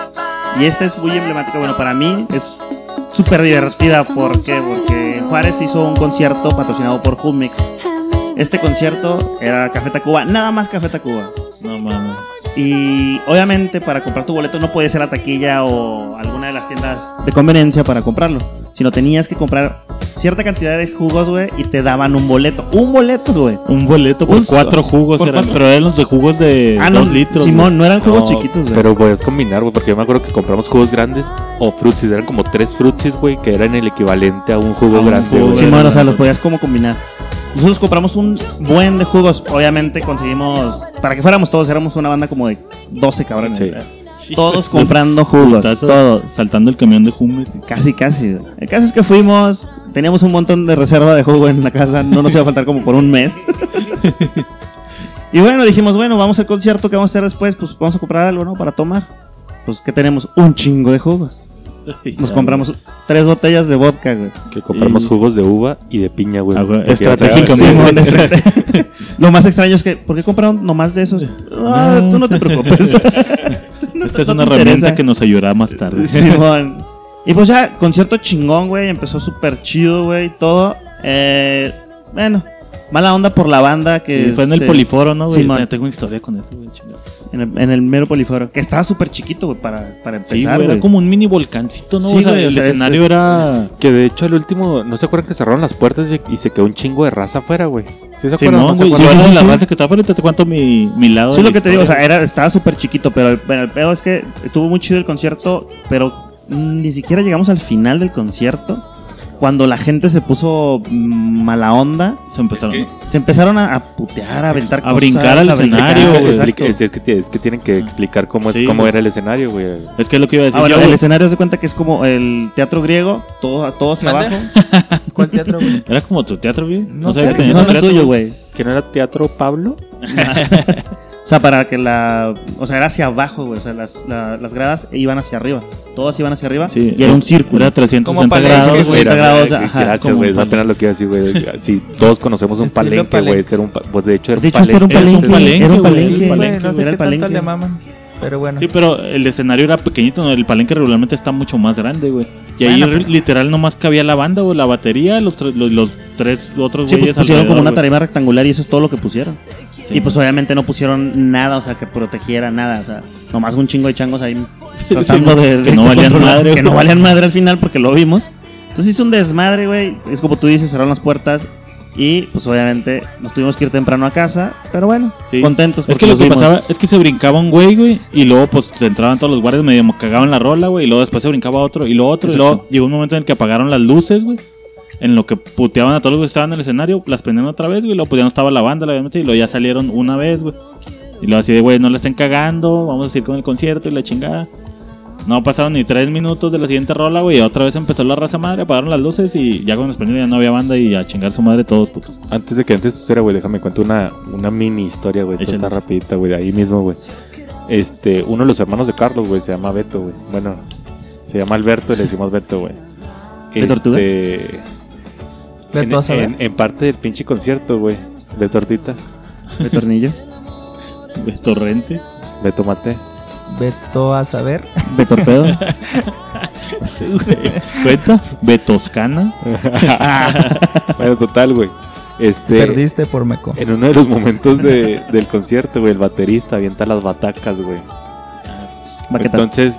Y esta es muy emblemática, bueno, para mí es súper divertida. ¿Por qué? Porque en Juárez hizo un concierto patrocinado por Jumex. Este concierto era Café Tacuba, nada más Café Tacuba. No mames. Y obviamente para comprar tu boleto no podías ir a la taquilla o alguna de las tiendas de conveniencia para comprarlo, sino tenías que comprar cierta cantidad de jugos, güey, y te daban un boleto. Un boleto, güey. Un boleto por Un cuatro jugos por eran, cuatro. pero eran los de jugos de Ah, no, dos litros. Simón, no eran jugos No, chiquitos, güey. Pero puedes combinar, güey, porque yo me acuerdo que compramos jugos grandes o frutis. Eran como tres frutis, güey, que eran el equivalente a un jugo A un grande, jugo. Simón, o sea, los podías como combinar. Nosotros compramos un buen de jugos, obviamente conseguimos, para que fuéramos todos, éramos una banda como de 12 cabrones. Sí. Todos comprando jugos, Putazo, todos. Saltando el camión de Jumes. Casi, casi. El caso es que fuimos, teníamos un montón de reserva de jugo en la casa, no nos iba a faltar como por un mes. y bueno, dijimos, bueno, vamos al concierto, ¿qué vamos a hacer después? Pues vamos a comprar algo, ¿no? Para tomar. Pues que tenemos un chingo de jugos. Nos compramos tres botellas de vodka, güey. Que compramos Y- jugos de uva y de piña, güey. Ah, güey, estratégicamente. Simón, estra- Lo más extraño es que, ¿por qué compraron nomás de esos? Ah, tú no te preocupes. No Esta es no una herramienta interesa. que nos ayudará más tarde. Simón. Y pues ya, concierto chingón, güey. Empezó súper chido, güey. Todo. Eh, bueno, mala onda por la banda que. Sí, fue en el se- poliforo, ¿no, güey? Ya Tengo una historia con eso, güey. chingado. En el, en el mero poliforo. Que estaba súper chiquito, güey, para, para Sí, empezar. güey, güey. era como un mini volcancito, ¿no? Sí, o sea, güey, o el sea, escenario es- era... Que de hecho al último, ¿no se acuerdan que cerraron las puertas y- y se quedó un chingo de raza afuera, güey? ¿Sí se acuerdan? ¿No güey. Sí, acuerdan? sí, sí, la sí. raza que está afuera, te cuento mi, mi lado. Sí, de lo la que te digo, o sea, era, estaba súper chiquito, pero el, bueno, el pedo es que estuvo muy chido el concierto, pero mm, ni siquiera llegamos al final del concierto. Cuando la gente se puso mm, mala onda, Se empezaron... se empezaron a, a putear, a aventar A cosas, brincar al a brincar, escenario. Explica- es, es que, tie- es que tienen que explicar cómo, es, Sí, cómo güey. era el escenario, güey. Es que es lo que iba a decir Ah, yo, el escenario se cuenta que es como el teatro griego, todo, todo hacia abajo. ¿Cuál teatro, güey? Era como tu teatro, güey. No sé, que tenías No, teatro, tuyo, güey. ¿Que no era Teatro Pablo? O sea, para que la. O sea, era hacia abajo, güey. O sea, las, la- las gradas iban hacia arriba. Todas iban hacia arriba. Sí, y era un círculo. Era 360 Como palenque, grados, güey. 360 grados, Mira, ajá, Gracias, güey. Es apenas lo que iba a decir, güey. Sí, todos conocemos un palenque, güey. Este era un Pues de hecho era De hecho, este era un Era un palenque. palenque, Era un palenque. palenque, no sé era qué el tanto palenque. le maman. Pero bueno. Sí, pero el escenario era pequeñito, ¿no? el palenque regularmente está mucho más grande, güey. Y ahí Bueno, re- pero- literal nomás cabía la banda, güey, la batería, los, tres- los, los tres otros Sí, pues güeyes pusieron como una tarima rectangular y eso es todo lo que pusieron. Sí. Y pues obviamente no pusieron nada, o sea, que protegiera nada, o sea, nomás un chingo de changos ahí tratando Sí, de, que de no valían madre, Que no valían madre al final porque lo vimos. Entonces hizo un desmadre, güey. Es como tú dices, cerraron las puertas y pues obviamente nos tuvimos que ir temprano a casa, pero bueno, Sí. contentos. Es que lo que vimos. pasaba es que se brincaba un güey, güey, y luego pues se entraban todos los guardias, medio cagaban la rola, güey, y luego después se brincaba otro, y luego otro, y luego llegó un momento en el que apagaron las luces, güey. En lo que puteaban a todos los que estaban en el escenario, las prendieron otra vez, güey, luego pues ya no estaba la banda, obviamente, y luego ya salieron una vez, güey. Y luego así de, güey, no la estén cagando, vamos a seguir con el concierto y la chingada. No pasaron ni tres minutos de la siguiente rola, güey, y otra vez empezó la raza madre, apagaron las luces y ya cuando prendieron ya no había banda y a chingar su madre todos, putos. Antes de que antes historia, güey, déjame cuento una, una mini historia, güey. Échanos. Está rapidita, güey, de ahí mismo, güey. Este, uno de los hermanos de Carlos, güey, se llama Beto, güey. Bueno, se llama Alberto y le decimos Beto, güey. ¿De tortuga? Ve tú a en, saber. en- en parte del pinche concierto, güey, de tortita, De tornillo, De torrente. de tomate. Ve tú a saber. de torpedo. Sí, güey. Cuenta. De Toscana. bueno, total, güey. Este, Perdiste por meco. en uno de los momentos de- del concierto, güey, el baterista avienta las batacas, güey. Entonces,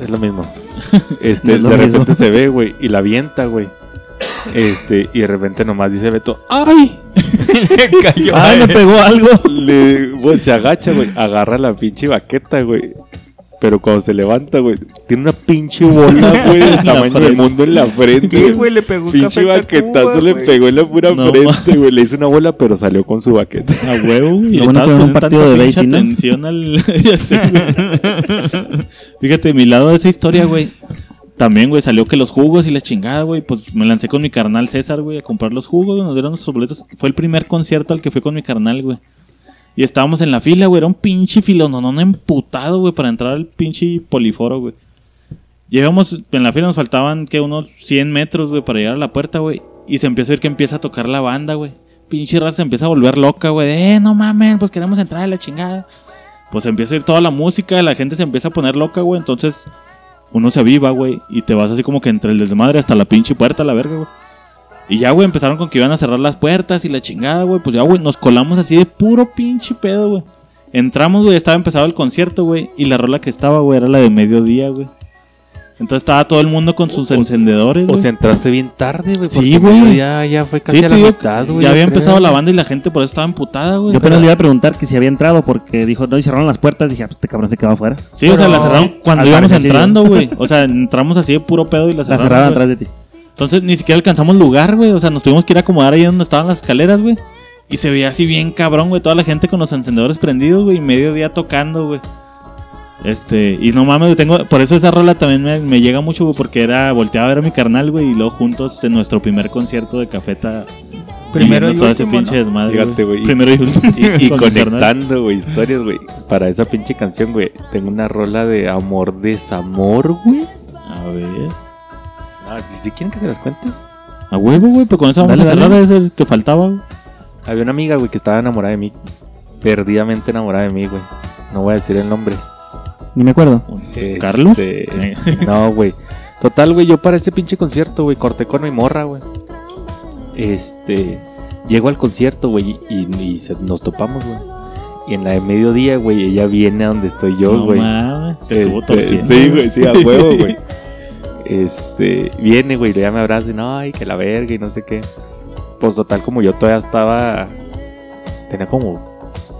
es lo mismo. No Este, es lo de mismo. repente se ve, güey, y la avienta, güey. Este, y de repente nomás dice Beto, ¡ay! cayó. ¡Ay, me pegó algo! Le, se agacha, güey, agarra la pinche baqueta, güey. Pero cuando se levanta, güey, tiene una pinche bola, güey, del tamaño del mundo en la frente. ¿Qué, güey? Le pegó un Pinche baquetazo Tacuba, le güey. pegó en la pura No, frente, güey. Le hizo una bola, pero salió con su baqueta. A huevo, güey. Lo bueno que un partido de béisbol, ¿no? atención al... ya sé, güey. Fíjate, mi lado de esa historia, güey. También, güey, salió que los jugos y la chingada, güey. Pues me lancé con mi carnal César, güey, a comprar los jugos. Nos dieron nuestros boletos. Fue el primer concierto al que fui con mi carnal, güey. Y estábamos en la fila, güey. Era un pinche filononón emputado, güey, para entrar al pinche poliforo, güey. Llegamos, en la fila nos faltaban, que Unos 100 metros, güey, para llegar a la puerta, güey. Y se empieza a ver que empieza a tocar la banda, güey. Pinche raza se empieza a volver loca, güey. Eh, no mames, pues queremos entrar a la chingada. Pues empieza a ir toda la música, la gente se empieza a poner loca, güey. Entonces, uno se aviva, güey. Y te vas así como que entre el desmadre hasta la pinche puerta, la verga, güey. Y ya, güey, empezaron con que iban a cerrar las puertas y la chingada, güey. Pues ya, güey, nos colamos así de puro pinche pedo, güey. Entramos, güey, estaba empezado el concierto, güey. Y la rola que estaba, güey, era la de mediodía, güey. Entonces estaba todo el mundo con sus O- encendedores, O sea, entraste bien tarde, güey. Sí, güey. Ya, ya fue casi Sí, a te la mitad, güey. ya había creo. empezado la banda y la gente por eso estaba emputada, güey. Yo apenas le iba a preguntar que si había entrado porque dijo, no, y cerraron las puertas. Dije, ah, pues este cabrón se quedó afuera. Sí, o sea, la cerraron cuando Al íbamos entrando, güey. O sea, entramos así de puro pedo y la La cerraron. cerraron güey. atrás de ti. Entonces ni siquiera alcanzamos lugar, güey. O sea, nos tuvimos que ir a acomodar ahí donde estaban las escaleras, güey. Y se veía así bien cabrón, güey. Toda la gente con los encendedores prendidos, güey. Y medio día tocando, güey. Este, y no mames, tengo, por eso esa rola también me, me llega mucho, güey, porque era, volteaba a ver a mi carnal, güey, y luego juntos en nuestro primer concierto de Cafeta, Primero y todo ese pinche ¿no? desmadre. Fíjate, güey. Primero y último. Y, y con conectando, güey, historias, güey. Para esa pinche canción, güey. Tengo una rola de amor, desamor, güey. A ver. Ah, si, quieren que se las cuente. A huevo, güey, pues con eso vamos Dale, a cerrar dale. ese que faltaba, güey. Había una amiga, güey, que estaba enamorada de mí. Perdidamente enamorada de mí, güey. No voy a decir el nombre. Ni me acuerdo. ¿Carlos? Este, No, güey. Total, güey, yo para ese pinche concierto, güey, corté con mi morra, güey. Este, llego al concierto, güey, y, y se- nos topamos, güey. Y en la de mediodía, güey, ella viene a donde estoy yo, No güey. mames, te estuvo Este, torciendo, sí, güey, sí, a huevo, güey. Este, viene, güey, ya me abraza y no, ay, que la verga y no sé qué. Pues total, como yo todavía estaba, tenía como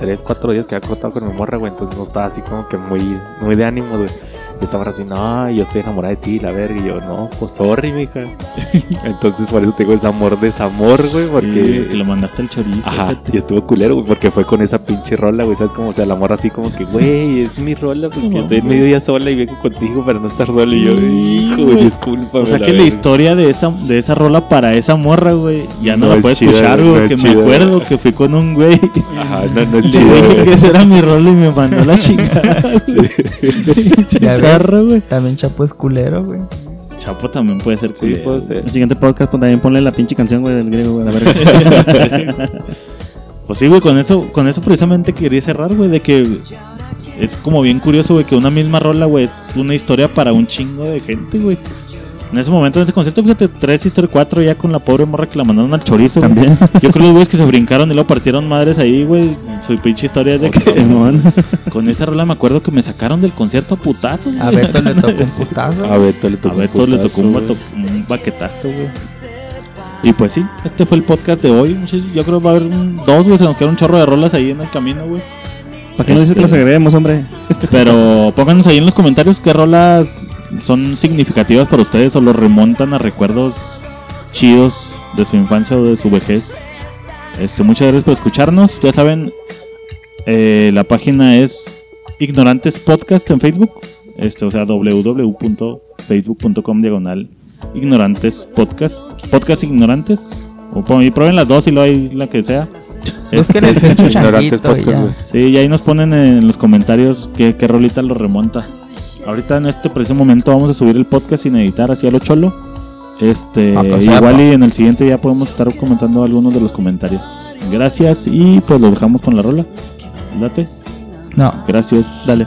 3, 4 días que había cortado con mi morra, güey, entonces no estaba así como que muy, muy de ánimo, güey. Y estaba así, no, yo estoy enamorada de ti, la verga, y yo, no, pues sorry, mija. Entonces por eso tengo ese amor, desamor, güey, Sí, porque... que lo mandaste al chorizo. Ajá, y estuvo culero, güey, porque fue con esa pinche rola, güey, ¿sabes? Como, o sea, la morra así como que, güey, es mi rola porque No, estoy medio día sola y vengo contigo para no estar sola. Y yo, Sí, hijo, güey. güey, disculpa. O sea que la historia de esa, de esa rola para esa morra, güey, ya no, No la es puedes chida, escuchar, no güey. es que me chida. acuerdo que fui con un güey. Ajá, no, no es chido, dije que esa era mi rola y me mandó la chingada. Ya güey. También Chapo es culero, güey. Chapo también puede ser Sí, culero, puede güey. ser. El siguiente podcast, pues también ponle la pinche canción, güey, del griego, güey, la verga. Pues sí, güey, con eso, con eso precisamente quería cerrar, güey, de que es como bien curioso, güey, que una misma rola, güey, es una historia para un chingo de gente, güey. En ese momento, en ese concierto, fíjate, tres historias, cuatro ya con la pobre morra que la mandaron al chorizo. güey. También. Yo creo los güeyes que se brincaron y luego partieron madres ahí, güey. su pinche historia es de que Simón. con esa rola me acuerdo que me sacaron del concierto a putazos. A güey. Beto le tocó un putazo. A Beto le tocó A Beto le tocó un, putazo, bato- un baquetazo, güey. Y pues sí, este fue el podcast de hoy. muchachos. Yo creo que va a haber un- dos, güey. Se nos queda un chorro de rolas ahí en el camino, güey. ¿Para qué no dices que las agreguemos, hombre? Pero pónganos ahí en los comentarios qué rolas son significativas para ustedes o los remontan a recuerdos chidos de su infancia o de su vejez. Este, muchas gracias por escucharnos. Ya saben, eh, la página es Ignorantes Podcast en Facebook. Este, o sea, www.facebook.com diagonal Ignorantes Podcast. Podcast Ignorantes. O y prueben las dos y luego ahí la que sea. Busquen el Este, pinche Ignorantes podcast, ya. Sí, y ahí nos ponen en los comentarios qué, qué rolita lo remonta. Ahorita en este preciso momento vamos a subir el podcast sin editar hacia lo cholo. Este, Ah, igual y en el siguiente ya podemos estar comentando algunos de los comentarios. Gracias y pues lo dejamos con la rola. Date. No. Gracias. Dale.